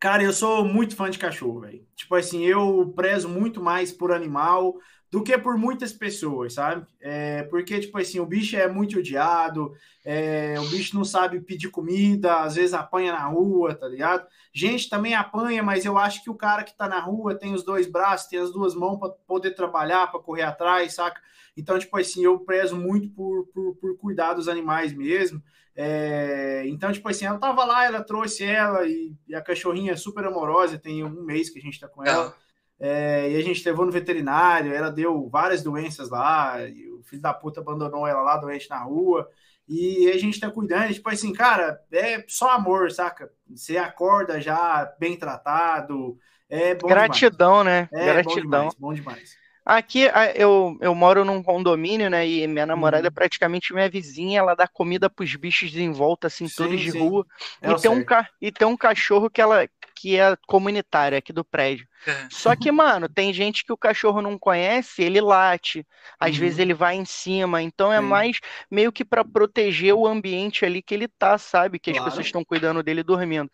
Cara, eu sou muito fã de cachorro, velho. Tipo assim, eu prezo muito mais por animal do que por muitas pessoas, sabe? É, porque, tipo assim, o bicho é muito odiado, é, o bicho não sabe pedir comida, às vezes apanha na rua, tá ligado? Gente também apanha, mas eu acho que o cara que tá na rua tem os dois braços, tem as duas mãos para poder trabalhar, para correr atrás, saca? Então, tipo assim, eu prezo muito por, por, por cuidar dos animais mesmo. É, então, tipo assim, ela tava lá, ela trouxe ela e, e, a cachorrinha é super amorosa, tem um mês que a gente tá com ela. É, e a gente levou no veterinário, ela deu várias doenças lá, e o filho da puta abandonou ela lá doente na rua. E a gente tá cuidando, tipo assim, cara, é só amor, saca? Você acorda já bem tratado. É Gratidão, demais. né? É Gratidão. Bom demais, bom demais. Aqui eu, eu moro num condomínio, né? E minha namorada é uhum. praticamente minha vizinha, ela dá comida pros bichos em volta, assim, sim, todos de sim. rua. É e, tem um, e tem um cachorro que ela que é comunitário aqui do prédio. É. Só que, mano, tem gente que o cachorro não conhece, ele late, às uhum. vezes ele vai em cima, então é Sim. mais meio que para proteger o ambiente ali que ele tá, sabe? Que claro. as pessoas estão cuidando dele dormindo.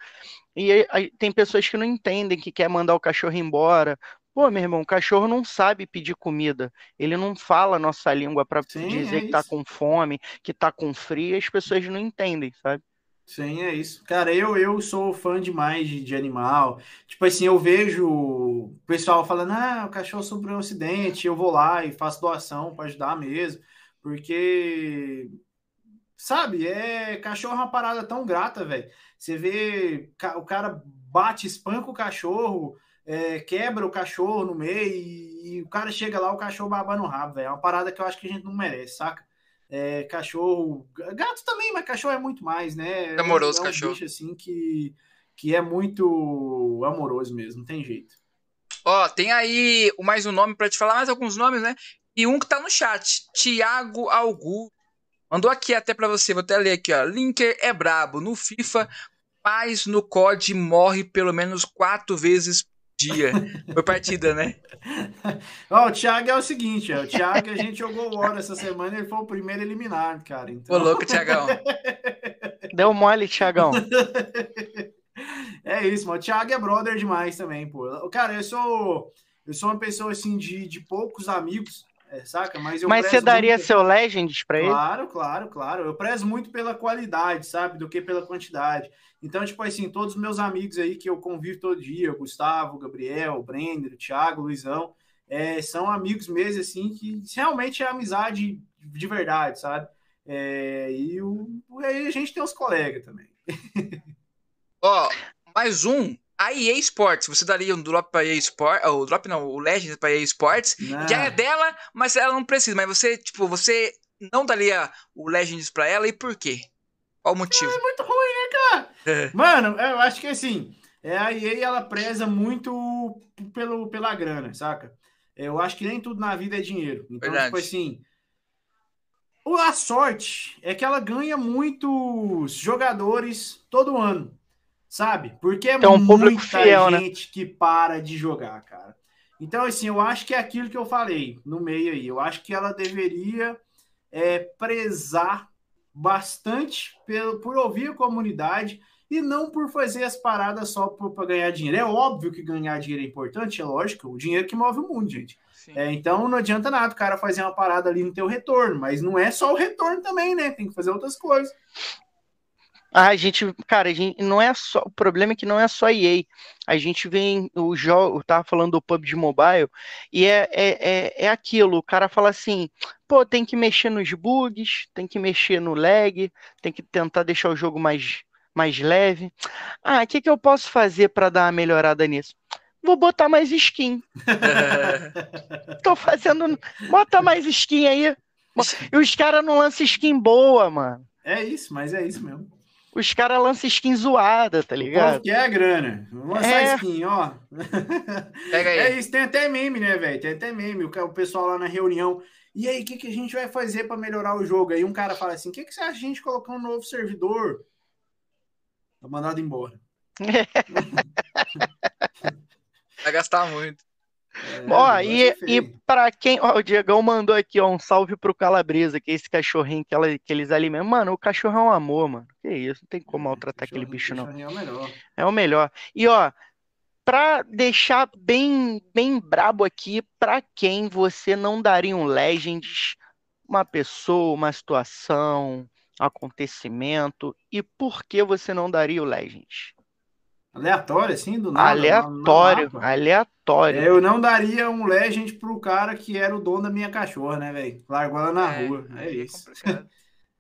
E aí, tem pessoas que não entendem que quer mandar o cachorro embora. Pô, meu irmão, o cachorro não sabe pedir comida. Ele não fala a nossa língua para dizer é que tá com fome, que tá com frio, as pessoas não entendem, sabe? Sim, é isso. Cara, eu, eu sou fã demais de, de animal. Tipo assim, eu vejo o pessoal falando, ah, o cachorro sofreu um acidente, eu vou lá e faço doação para ajudar mesmo. Porque, sabe, é cachorro é uma parada tão grata, velho. Você vê o cara bate, espanca o cachorro, é, quebra o cachorro no meio e, e, o cara chega lá, o cachorro babando o rabo, velho. É uma parada que eu acho que a gente não merece, saca? É, cachorro, gato também, mas cachorro é muito mais, né? É amoroso é um cachorro. bicho assim que, que é muito amoroso mesmo, não tem jeito. Ó, tem aí mais um nome para te falar, mais alguns nomes, né? E um que tá no chat, Thiago Augusto. Mandou aqui até para você, vou até ler aqui, ó. Linker é brabo. No FIFA, mas no COD morre pelo menos quatro vezes dia. Foi partida, né? Ó, o Thiago é o seguinte, ó, o Thiago a gente jogou o War essa semana, ele foi o primeiro eliminado, cara. Então... Ô, louco, Thiagão. Deu mole, Thiagão. É isso, mano. O Thiago é brother demais também, pô. Cara, eu sou. eu sou uma pessoa assim de, de poucos amigos, é, saca? Mas, Mas você daria muito... seu Legends para ele? Claro, claro, claro. Eu prezo muito pela qualidade, sabe? Do que pela quantidade. Então, tipo assim, todos os meus amigos aí que eu convivo todo dia, Gustavo, Gabriel, Brender, Thiago, Luizão, é, são amigos mesmo, assim, que realmente é amizade de verdade, sabe? É, e o, aí a gente tem os colegas também. Ó, oh, mais um a EA Sports, você daria um drop para EA Sports, o drop não, o Legends para EA Sports, não. já é dela, mas ela não precisa, mas você, tipo, você não daria o Legends para ela e por quê? Qual o motivo? É muito ruim, né, cara? Mano, eu acho que assim, é, a EA ela preza muito pelo, pela grana, saca? Eu acho que nem tudo na vida é dinheiro. Então, Verdade. tipo assim, a sorte é que ela ganha muitos jogadores todo ano sabe? Porque é, um muita fiel, né? gente né? que para de jogar, cara. Então, assim, eu acho que é aquilo que eu falei no meio aí. Eu acho que ela deveria é, prezar bastante pelo, por ouvir a comunidade e não por fazer as paradas só para ganhar dinheiro. É óbvio que ganhar dinheiro é importante, é lógico, o dinheiro que move o mundo, gente. É, então não adianta nada o cara fazer uma parada ali no teu retorno, mas não é só o retorno também, né? Tem que fazer outras coisas. Ah, a gente, cara, a gente não é só. O problema é que não é só EA. A gente vem o jogo, tava falando do PUBG Mobile, e é, é, é, é aquilo, o cara fala assim, pô, tem que mexer nos bugs, tem que mexer no lag, tem que tentar deixar o jogo mais, mais leve. Ah, o que, que eu posso fazer para dar uma melhorada nisso? Vou botar mais skin. Tô fazendo. Bota mais skin aí. E os caras não lançam skin boa, mano. É isso, mas é isso mesmo os caras lançam skin zoada, tá ligado? Que é a grana. Vamos lançar é... skin, ó. Pega aí. É isso, tem até meme, né, velho? Tem até meme. O pessoal lá na reunião. E aí, o que, que a gente vai fazer para melhorar o jogo? Aí um cara fala assim: o que, que você acha de a gente colocar um novo servidor? Tá mandado embora. vai gastar muito. É, ó, e, e para quem. Ó, o Diegão mandou aqui, ó, um salve pro Calabresa, que é esse cachorrinho que, ela, que eles alimentam. Mano, o cachorro é um amor, mano. Que isso, não tem como é, maltratar aquele bicho, não. É o melhor. É o melhor. E, ó, pra deixar bem, bem brabo aqui, pra quem você não daria um Legends, uma pessoa, uma situação, acontecimento, e por que você não daria o Legends? Aleatório, assim, do nada. Aleatório, aleatório. É, eu não daria um Legend pro cara que era o dono da minha cachorra, né, velho? Largou ela na é, rua. É, é isso.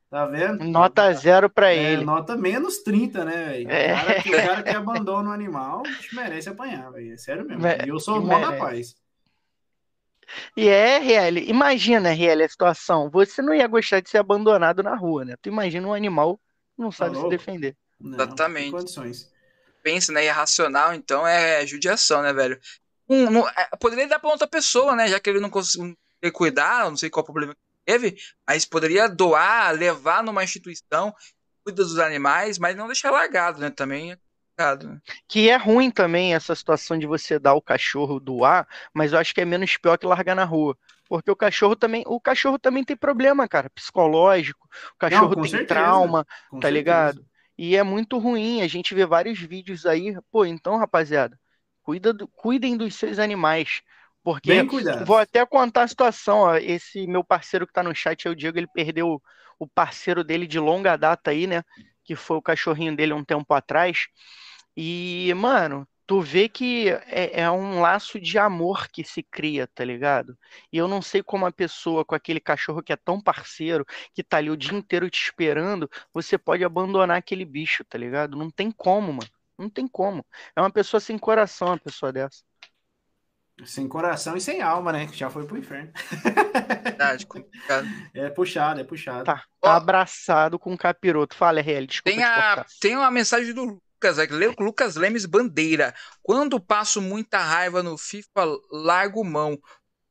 tá vendo? Nota zero pra é, ele. Nota menos 30, né, velho? É. O, cara, o cara que abandona o animal merece apanhar, velho. É sério mesmo. E eu sou o mó da paz. E é, RL, imagina, RL, a situação. Você não ia gostar de ser abandonado na rua, né? Tu imagina um animal que não sabe tá se defender. Não, Exatamente. condições pensa, né? E é racional, então é judiação, né, velho? Um, um, é, poderia dar pra outra pessoa, né? Já que ele não conseguiu cuidar, não sei qual problema que teve, mas poderia doar, levar numa instituição, cuida dos animais, mas não deixar largado, né? Também é complicado. Que é ruim também essa situação de você dar o cachorro doar, mas eu acho que é menos pior que largar na rua. Porque o cachorro também, o cachorro também tem problema, cara, psicológico. O cachorro não, tem certeza, trauma, tá certeza. ligado? E é muito ruim, a gente vê vários vídeos aí. Pô, então, rapaziada, cuida do, cuidem dos seus animais. Porque vou até contar a situação. Ó, esse meu parceiro que tá no chat, é o Diego, ele perdeu o parceiro dele de longa data aí, né? Que foi o cachorrinho dele um tempo atrás. E, mano, tu vê que é, é, um laço de amor que se cria, tá ligado? E eu não sei como a pessoa com aquele cachorro que é tão parceiro, que tá ali o dia inteiro te esperando, você pode abandonar aquele bicho, tá ligado? Não tem como, mano. Não tem como. É uma pessoa sem coração, uma pessoa dessa. Sem coração e sem alma, né? Que já foi pro inferno. Verdade, complicado. É puxado, é puxado. Tá, tá abraçado com o capiroto. Fala, RL, desculpa. Tem, a, tem uma mensagem do Lucas, Lucas Lemes Bandeira. Quando passo muita raiva no FIFA, largo mão.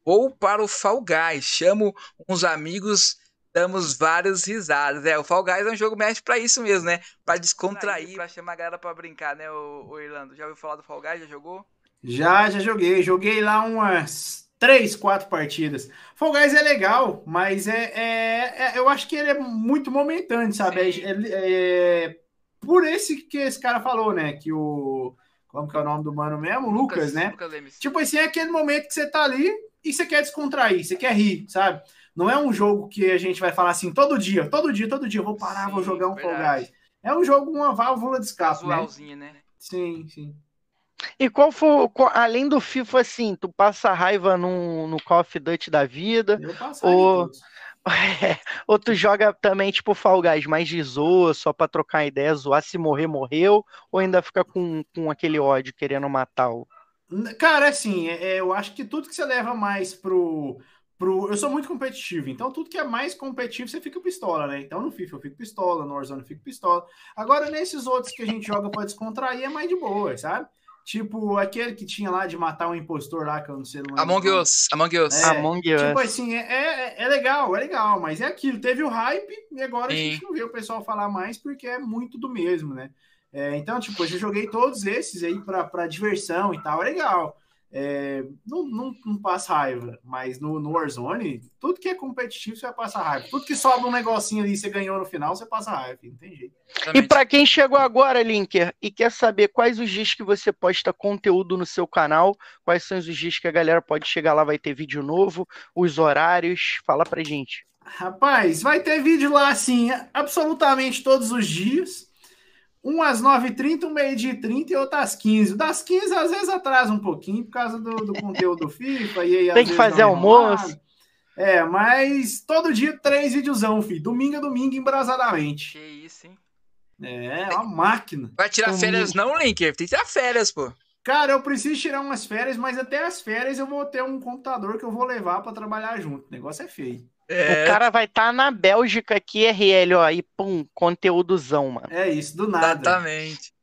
Vou para o Fall Guys, chamo uns amigos, damos várias risadas. É, o Fall Guys é um jogo mestre para isso mesmo, né? Para descontrair, para chamar a galera para brincar, né, o, o Irlando? Já ouviu falar do Fall Guys? Já jogou? Já, já joguei. Joguei lá umas três, quatro partidas. Fall Guys é legal, mas é, é, é eu acho que ele é muito momentâneo, sabe? É, é, por esse que esse cara falou, né? Que o. como que é o nome do mano mesmo? Lucas, Lucas né? Lucas tipo assim, é aquele momento que você tá ali e você quer descontrair, você quer rir, sabe? Não é um jogo que a gente vai falar assim todo dia, todo dia, todo dia, eu vou parar, sim, vou jogar um Fall Guys. É um jogo, uma válvula de escape, né? né? Sim, sim. E qual foi, qual, além do FIFA, assim, tu passa raiva no, no Call of Duty da vida? Eu passo ou, é, ou tu joga também, tipo, Fall Guys, mais de zoa, só pra trocar ideia, zoar se morrer, morreu, ou ainda fica com, com aquele ódio querendo matar o. Cara, assim, é, eu acho que tudo que você leva mais pro, pro. Eu sou muito competitivo, então tudo que é mais competitivo você fica pistola, né? Então no FIFA eu fico pistola, no Warzone eu fico pistola. Agora, nesses outros que a gente joga pra descontrair, é mais de boa, sabe? Tipo, aquele que tinha lá de matar um impostor lá, que eu não sei. Não Among Us. Among Us. É, Among Us. Tipo assim, é, é, é, legal, é legal, mas é aquilo. Teve o hype e agora Sim. a gente não vê o pessoal falar mais porque é muito do mesmo, né? É, então, tipo, eu joguei todos esses aí para diversão e tal, é legal é, não, não, não, passa raiva, mas no, no Warzone, tudo que é competitivo você vai passar raiva. Tudo que sobe um negocinho ali e você ganhou no final, você passa raiva, não tem jeito. E para quem chegou agora, Linker, e quer saber quais os dias que você posta conteúdo no seu canal, quais são os dias que a galera pode chegar lá, vai ter vídeo novo, os horários, fala pra gente. Rapaz, vai ter vídeo lá assim, absolutamente todos os dias. Um às 9h30, um meio-dia e 30 e outro às 15. Das 15 às vezes atrasa um pouquinho por causa do, do conteúdo do FIFA. E aí, Tem que fazer almoço. É, mas todo dia três videozão, filho. Domingo a domingo, embrasadamente. Que isso, hein? É, é uma máquina. Vai tirar Domingo. férias não, Linker? Tem que tirar férias, pô. Cara, eu preciso tirar umas férias, mas até as férias eu vou ter um computador que eu vou levar para trabalhar junto. O negócio é feio. É... O cara vai estar tá na Bélgica aqui, RL, ó, e pum, conteúdozão, mano. É isso, do nada. Exatamente.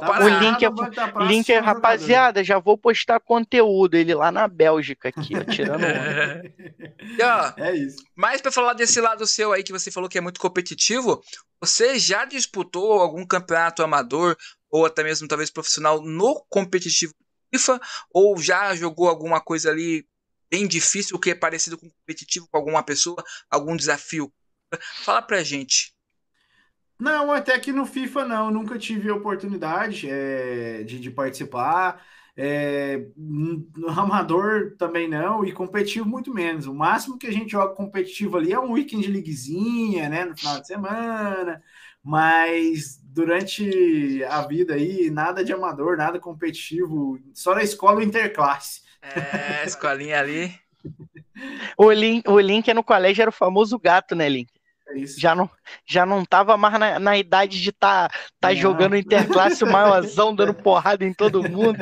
Tá o link é, link é rapaziada, já vou postar conteúdo, ele lá na Bélgica aqui, ó, tirando e, ó, É isso. Mas para falar desse lado seu aí que você falou que é muito competitivo, você já disputou algum campeonato amador ou até mesmo talvez profissional no competitivo FIFA ou já jogou alguma coisa ali bem difícil, que é parecido com competitivo com alguma pessoa, algum desafio? Fala pra gente. Não, até que no FIFA não, nunca tive oportunidade é, de, de, participar. É, no amador também não, e competitivo muito menos. O máximo que a gente joga competitivo ali é um weekend de liguezinha, né? No final de semana, mas durante a vida aí, nada de amador, nada competitivo, só na escola interclasse. É, escolinha ali. o, link, o Link no colégio era o famoso gato, né, Link? É isso. Já não, já não tava mais na, na idade de estar tá, tá jogando interclasse o maiorzão, dando porrada em todo mundo.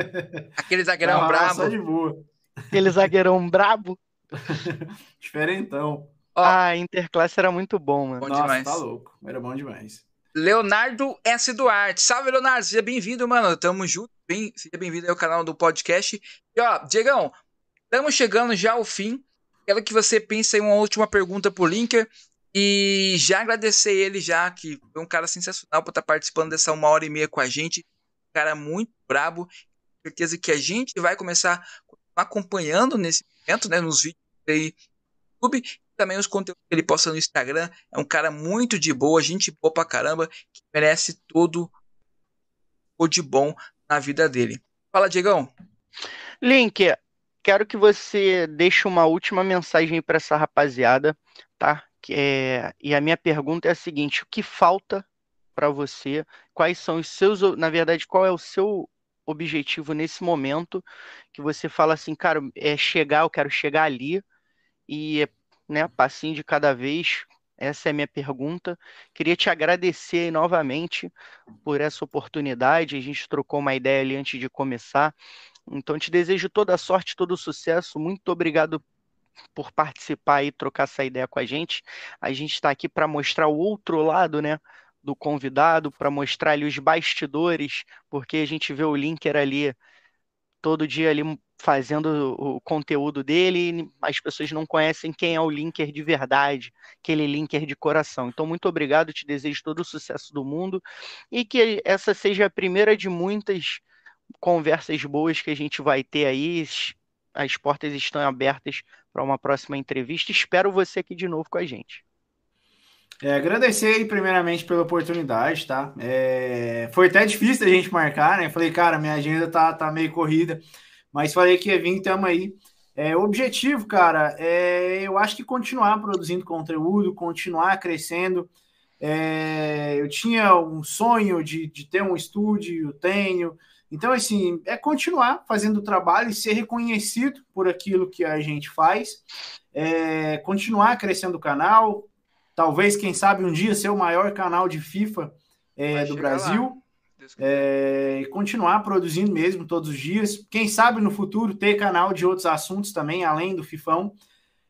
Aquele zagueirão não, brabo. De boa. Aquele zagueirão brabo. Diferentão. Ó, ah, interclasse era muito bom, mano. Bom Nossa, demais. tá louco. Era bom demais. Leonardo S. Duarte. Salve, Leonardo. Seja bem-vindo, mano. Tamo junto. Bem, seja bem-vindo ao canal do podcast. E, ó, Diegão, estamos chegando já ao fim. Quero que você pense em uma última pergunta pro Linker. E já agradecer ele já, que foi um cara sensacional por estar participando dessa uma hora e meia com a gente. Um cara muito brabo. Certeza que a gente vai começar acompanhando nesse momento, né? Nos vídeos aí no YouTube também os conteúdos que ele posta no Instagram. É um cara muito de boa, gente boa pra caramba, que merece todo o de bom na vida dele. Fala, Diegão. Link, quero que você deixe uma última mensagem para essa rapaziada, tá? É... E a minha pergunta é a seguinte: o que falta para você? Quais são os seus, na verdade, qual é o seu objetivo nesse momento que você fala assim, cara, é chegar, eu quero chegar ali e né? Passinho de cada vez. Essa é a minha pergunta. Queria te agradecer novamente por essa oportunidade. A gente trocou uma ideia ali antes de começar. Então, te desejo toda a sorte, todo o sucesso. Muito obrigado por participar e trocar essa ideia com a gente. A gente está aqui para mostrar o outro lado, né? Do convidado, para mostrar ali os bastidores, porque a gente vê o Linker ali todo dia ali fazendo o conteúdo dele, as pessoas não conhecem quem é o linker de verdade, aquele linker de coração. Então, muito obrigado, te desejo todo o sucesso do mundo e que essa seja a primeira de muitas conversas boas que a gente vai ter aí. As portas estão abertas para uma próxima entrevista. Espero você aqui de novo com a gente. É, agradecer primeiramente, pela oportunidade, tá? É, foi até difícil a gente marcar, né? Falei, cara, minha agenda tá, tá meio corrida, mas falei que ia vir, tamo aí. É, o objetivo, cara, é eu acho que continuar produzindo conteúdo, continuar crescendo. É, eu tinha um sonho de, de ter um estúdio, tenho. Então, assim, é continuar fazendo o trabalho e ser reconhecido por aquilo que a gente faz, é, continuar crescendo o canal, talvez, quem sabe, um dia ser o maior canal de FIFA é, do Brasil. É, e continuar produzindo mesmo todos os dias. Quem sabe no futuro ter canal de outros assuntos também, além do Fifão.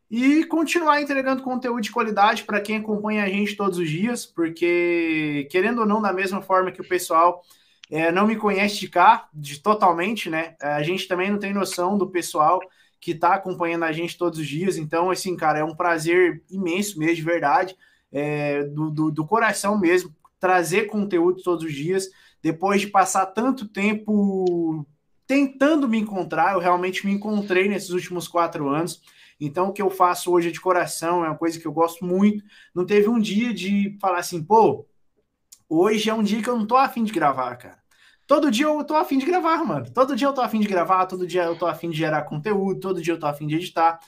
E continuar entregando conteúdo de qualidade para quem acompanha a gente todos os dias, porque, querendo ou não, da mesma forma que o pessoal é, não me conhece de cá, de totalmente, né? A gente também não tem noção do pessoal que está acompanhando a gente todos os dias. Então, assim, cara, é um prazer imenso mesmo, de verdade, é, do, do, do coração mesmo, trazer conteúdo todos os dias depois de passar tanto tempo tentando me encontrar, eu realmente me encontrei nesses últimos quatro anos. Então, o que eu faço hoje é de coração, é uma coisa que eu gosto muito. Não teve um dia de falar assim, pô, hoje é um dia que eu não tô afim de gravar, cara. Todo dia eu tô afim de gravar, mano. Todo dia eu tô afim de gravar, todo dia eu tô afim de gerar conteúdo, todo dia eu tô afim de editar.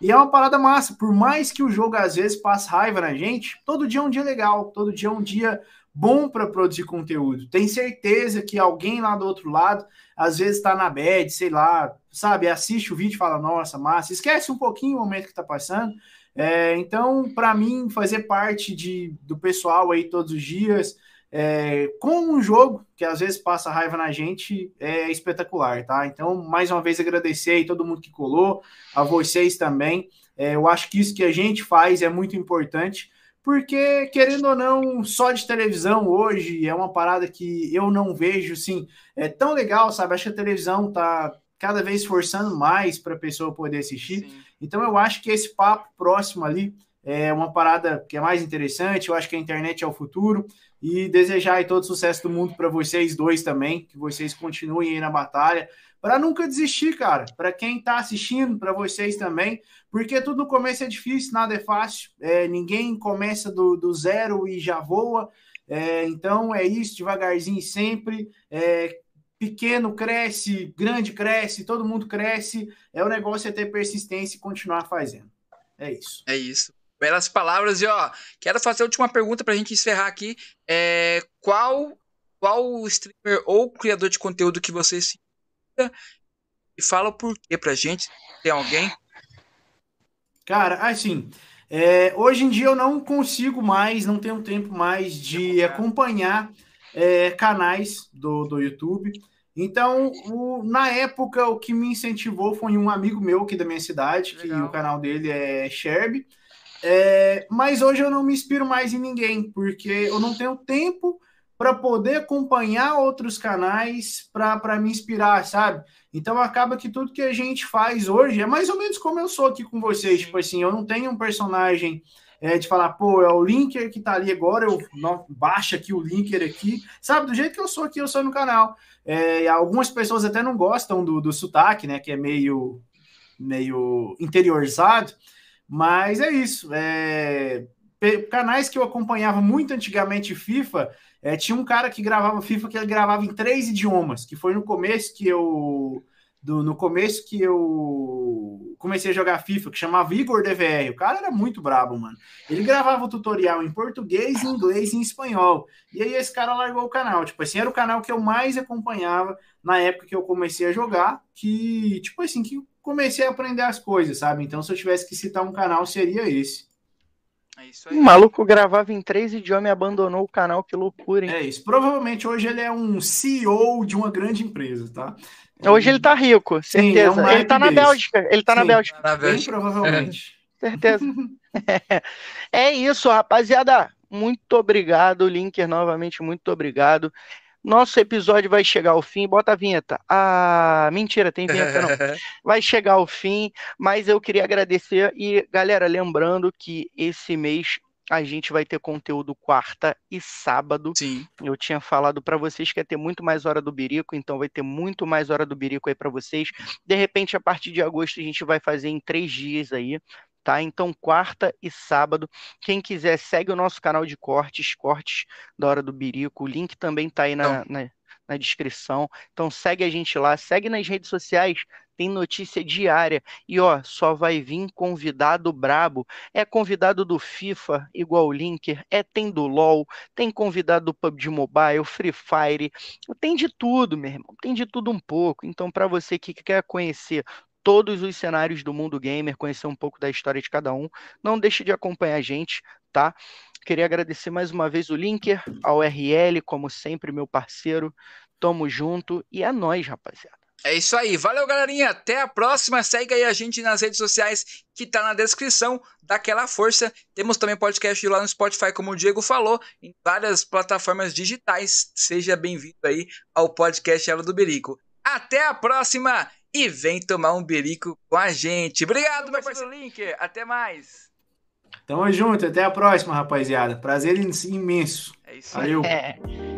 E é uma parada massa. Por mais que o jogo às vezes passe raiva na gente, todo dia é um dia legal, todo dia é um dia bom para produzir conteúdo. Tem certeza que alguém lá do outro lado, às vezes está na bed, sei lá, sabe, assiste o vídeo e fala, nossa, massa, esquece um pouquinho o momento que está passando. É, então, para mim, fazer parte de, do pessoal aí todos os dias, é, com um jogo que às vezes passa raiva na gente, é espetacular, tá? Então, mais uma vez, agradecer aí todo mundo que colou, a vocês também. É, eu acho que isso que a gente faz é muito importante porque, querendo ou não, só de televisão hoje é uma parada que eu não vejo, assim, é tão legal, sabe? Acho que a televisão tá cada vez forçando mais para a pessoa poder assistir. Sim. Então, eu acho que esse papo próximo ali é uma parada que é mais interessante. Eu acho que a internet é o futuro. E desejar aí todo sucesso do mundo para vocês dois também, que vocês continuem aí na batalha para nunca desistir, cara. Para quem está assistindo, para vocês também, porque tudo no começo é difícil, nada é fácil. É, ninguém começa do, do zero e já voa. É, então é isso, devagarzinho sempre. É, pequeno cresce, grande cresce, todo mundo cresce. É o negócio é ter persistência e continuar fazendo. É isso. É isso. Belas palavras. E ó, quero fazer a última pergunta para a gente encerrar aqui. É, qual qual streamer ou criador de conteúdo que você se e fala o porquê pra gente. Tem alguém? Cara, assim, é, hoje em dia eu não consigo mais, não tenho tempo mais de acompanhar é, canais do, do YouTube. Então, o, na época, o que me incentivou foi um amigo meu aqui da minha cidade, Legal. que o canal dele é Sherb. É, mas hoje eu não me inspiro mais em ninguém, porque eu não tenho tempo para poder acompanhar outros canais para me inspirar, sabe? Então acaba que tudo que a gente faz hoje é mais ou menos como eu sou aqui com vocês. Tipo assim, eu não tenho um personagem é, de falar, pô, é o linker que tá ali agora, eu não, baixa aqui o linker aqui, sabe? Do jeito que eu sou aqui, eu sou no canal. É, algumas pessoas até não gostam do, do sotaque, né? Que é meio, meio interiorizado, mas é isso. É, canais que eu acompanhava muito antigamente FIFA, é, tinha um cara que gravava FIFA que ele gravava em três idiomas, que foi no começo que eu. Do, no começo que eu comecei a jogar FIFA, que chamava Igor DVR. O cara era muito brabo, mano. Ele gravava o tutorial em português, em inglês e em espanhol. E aí esse cara largou o canal. Tipo assim, era o canal que eu mais acompanhava na época que eu comecei a jogar, que, tipo assim, que comecei a aprender as coisas, sabe? Então, se eu tivesse que citar um canal, seria esse. É isso aí. O maluco gravava em três idiomas e abandonou o canal, que loucura, hein? É isso. Provavelmente hoje ele é um CEO de uma grande empresa, tá? Hoje ele tá rico, certeza. É um ele tá na Bélgica. Ele tá Sim, na Bélgica. Tá na Bélgica. Bem provavelmente. É. Certeza. é isso, rapaziada. Muito obrigado, Linker, novamente, muito obrigado. Nosso episódio vai chegar ao fim. Bota a vinheta. Ah, mentira, tem vinheta não. Vai chegar ao fim, mas eu queria agradecer. E, galera, lembrando que esse mês a gente vai ter conteúdo quarta e sábado. Sim. Eu tinha falado para vocês que ia ter muito mais hora do Birico, então vai ter muito mais hora do Birico aí para vocês. De repente, a partir de agosto, a gente vai fazer em três dias aí tá? Então, quarta e sábado, quem quiser segue o nosso canal de cortes, cortes da Hora do Birico. O link também tá aí na, na, na descrição. Então, segue a gente lá, segue nas redes sociais, tem notícia diária. E ó, só vai vir convidado brabo. É convidado do FIFA, igual o Linker, é tem do LoL, tem convidado do PUBG Mobile, Free Fire, tem de tudo, meu irmão. Tem de tudo um pouco. Então, para você que quer conhecer todos os cenários do mundo gamer, conhecer um pouco da história de cada um, não deixe de acompanhar a gente, tá? Queria agradecer mais uma vez o Linker, ao RL, como sempre, meu parceiro. Tamo junto e é nóis, rapaziada. É isso aí. Valeu, galerinha. Até a próxima. Segue aí a gente nas redes sociais que tá na descrição. Dá aquela força. Temos também podcast lá no Spotify, como o Diego falou, em várias plataformas digitais. Seja bem-vindo aí ao podcast Ela do Berico. Até a próxima e vem tomar um berico com a gente. Obrigado, meu parceiro Link. Até mais. Tamo junto. Até a próxima, rapaziada. Prazer imenso. É isso aí. Valeu. É.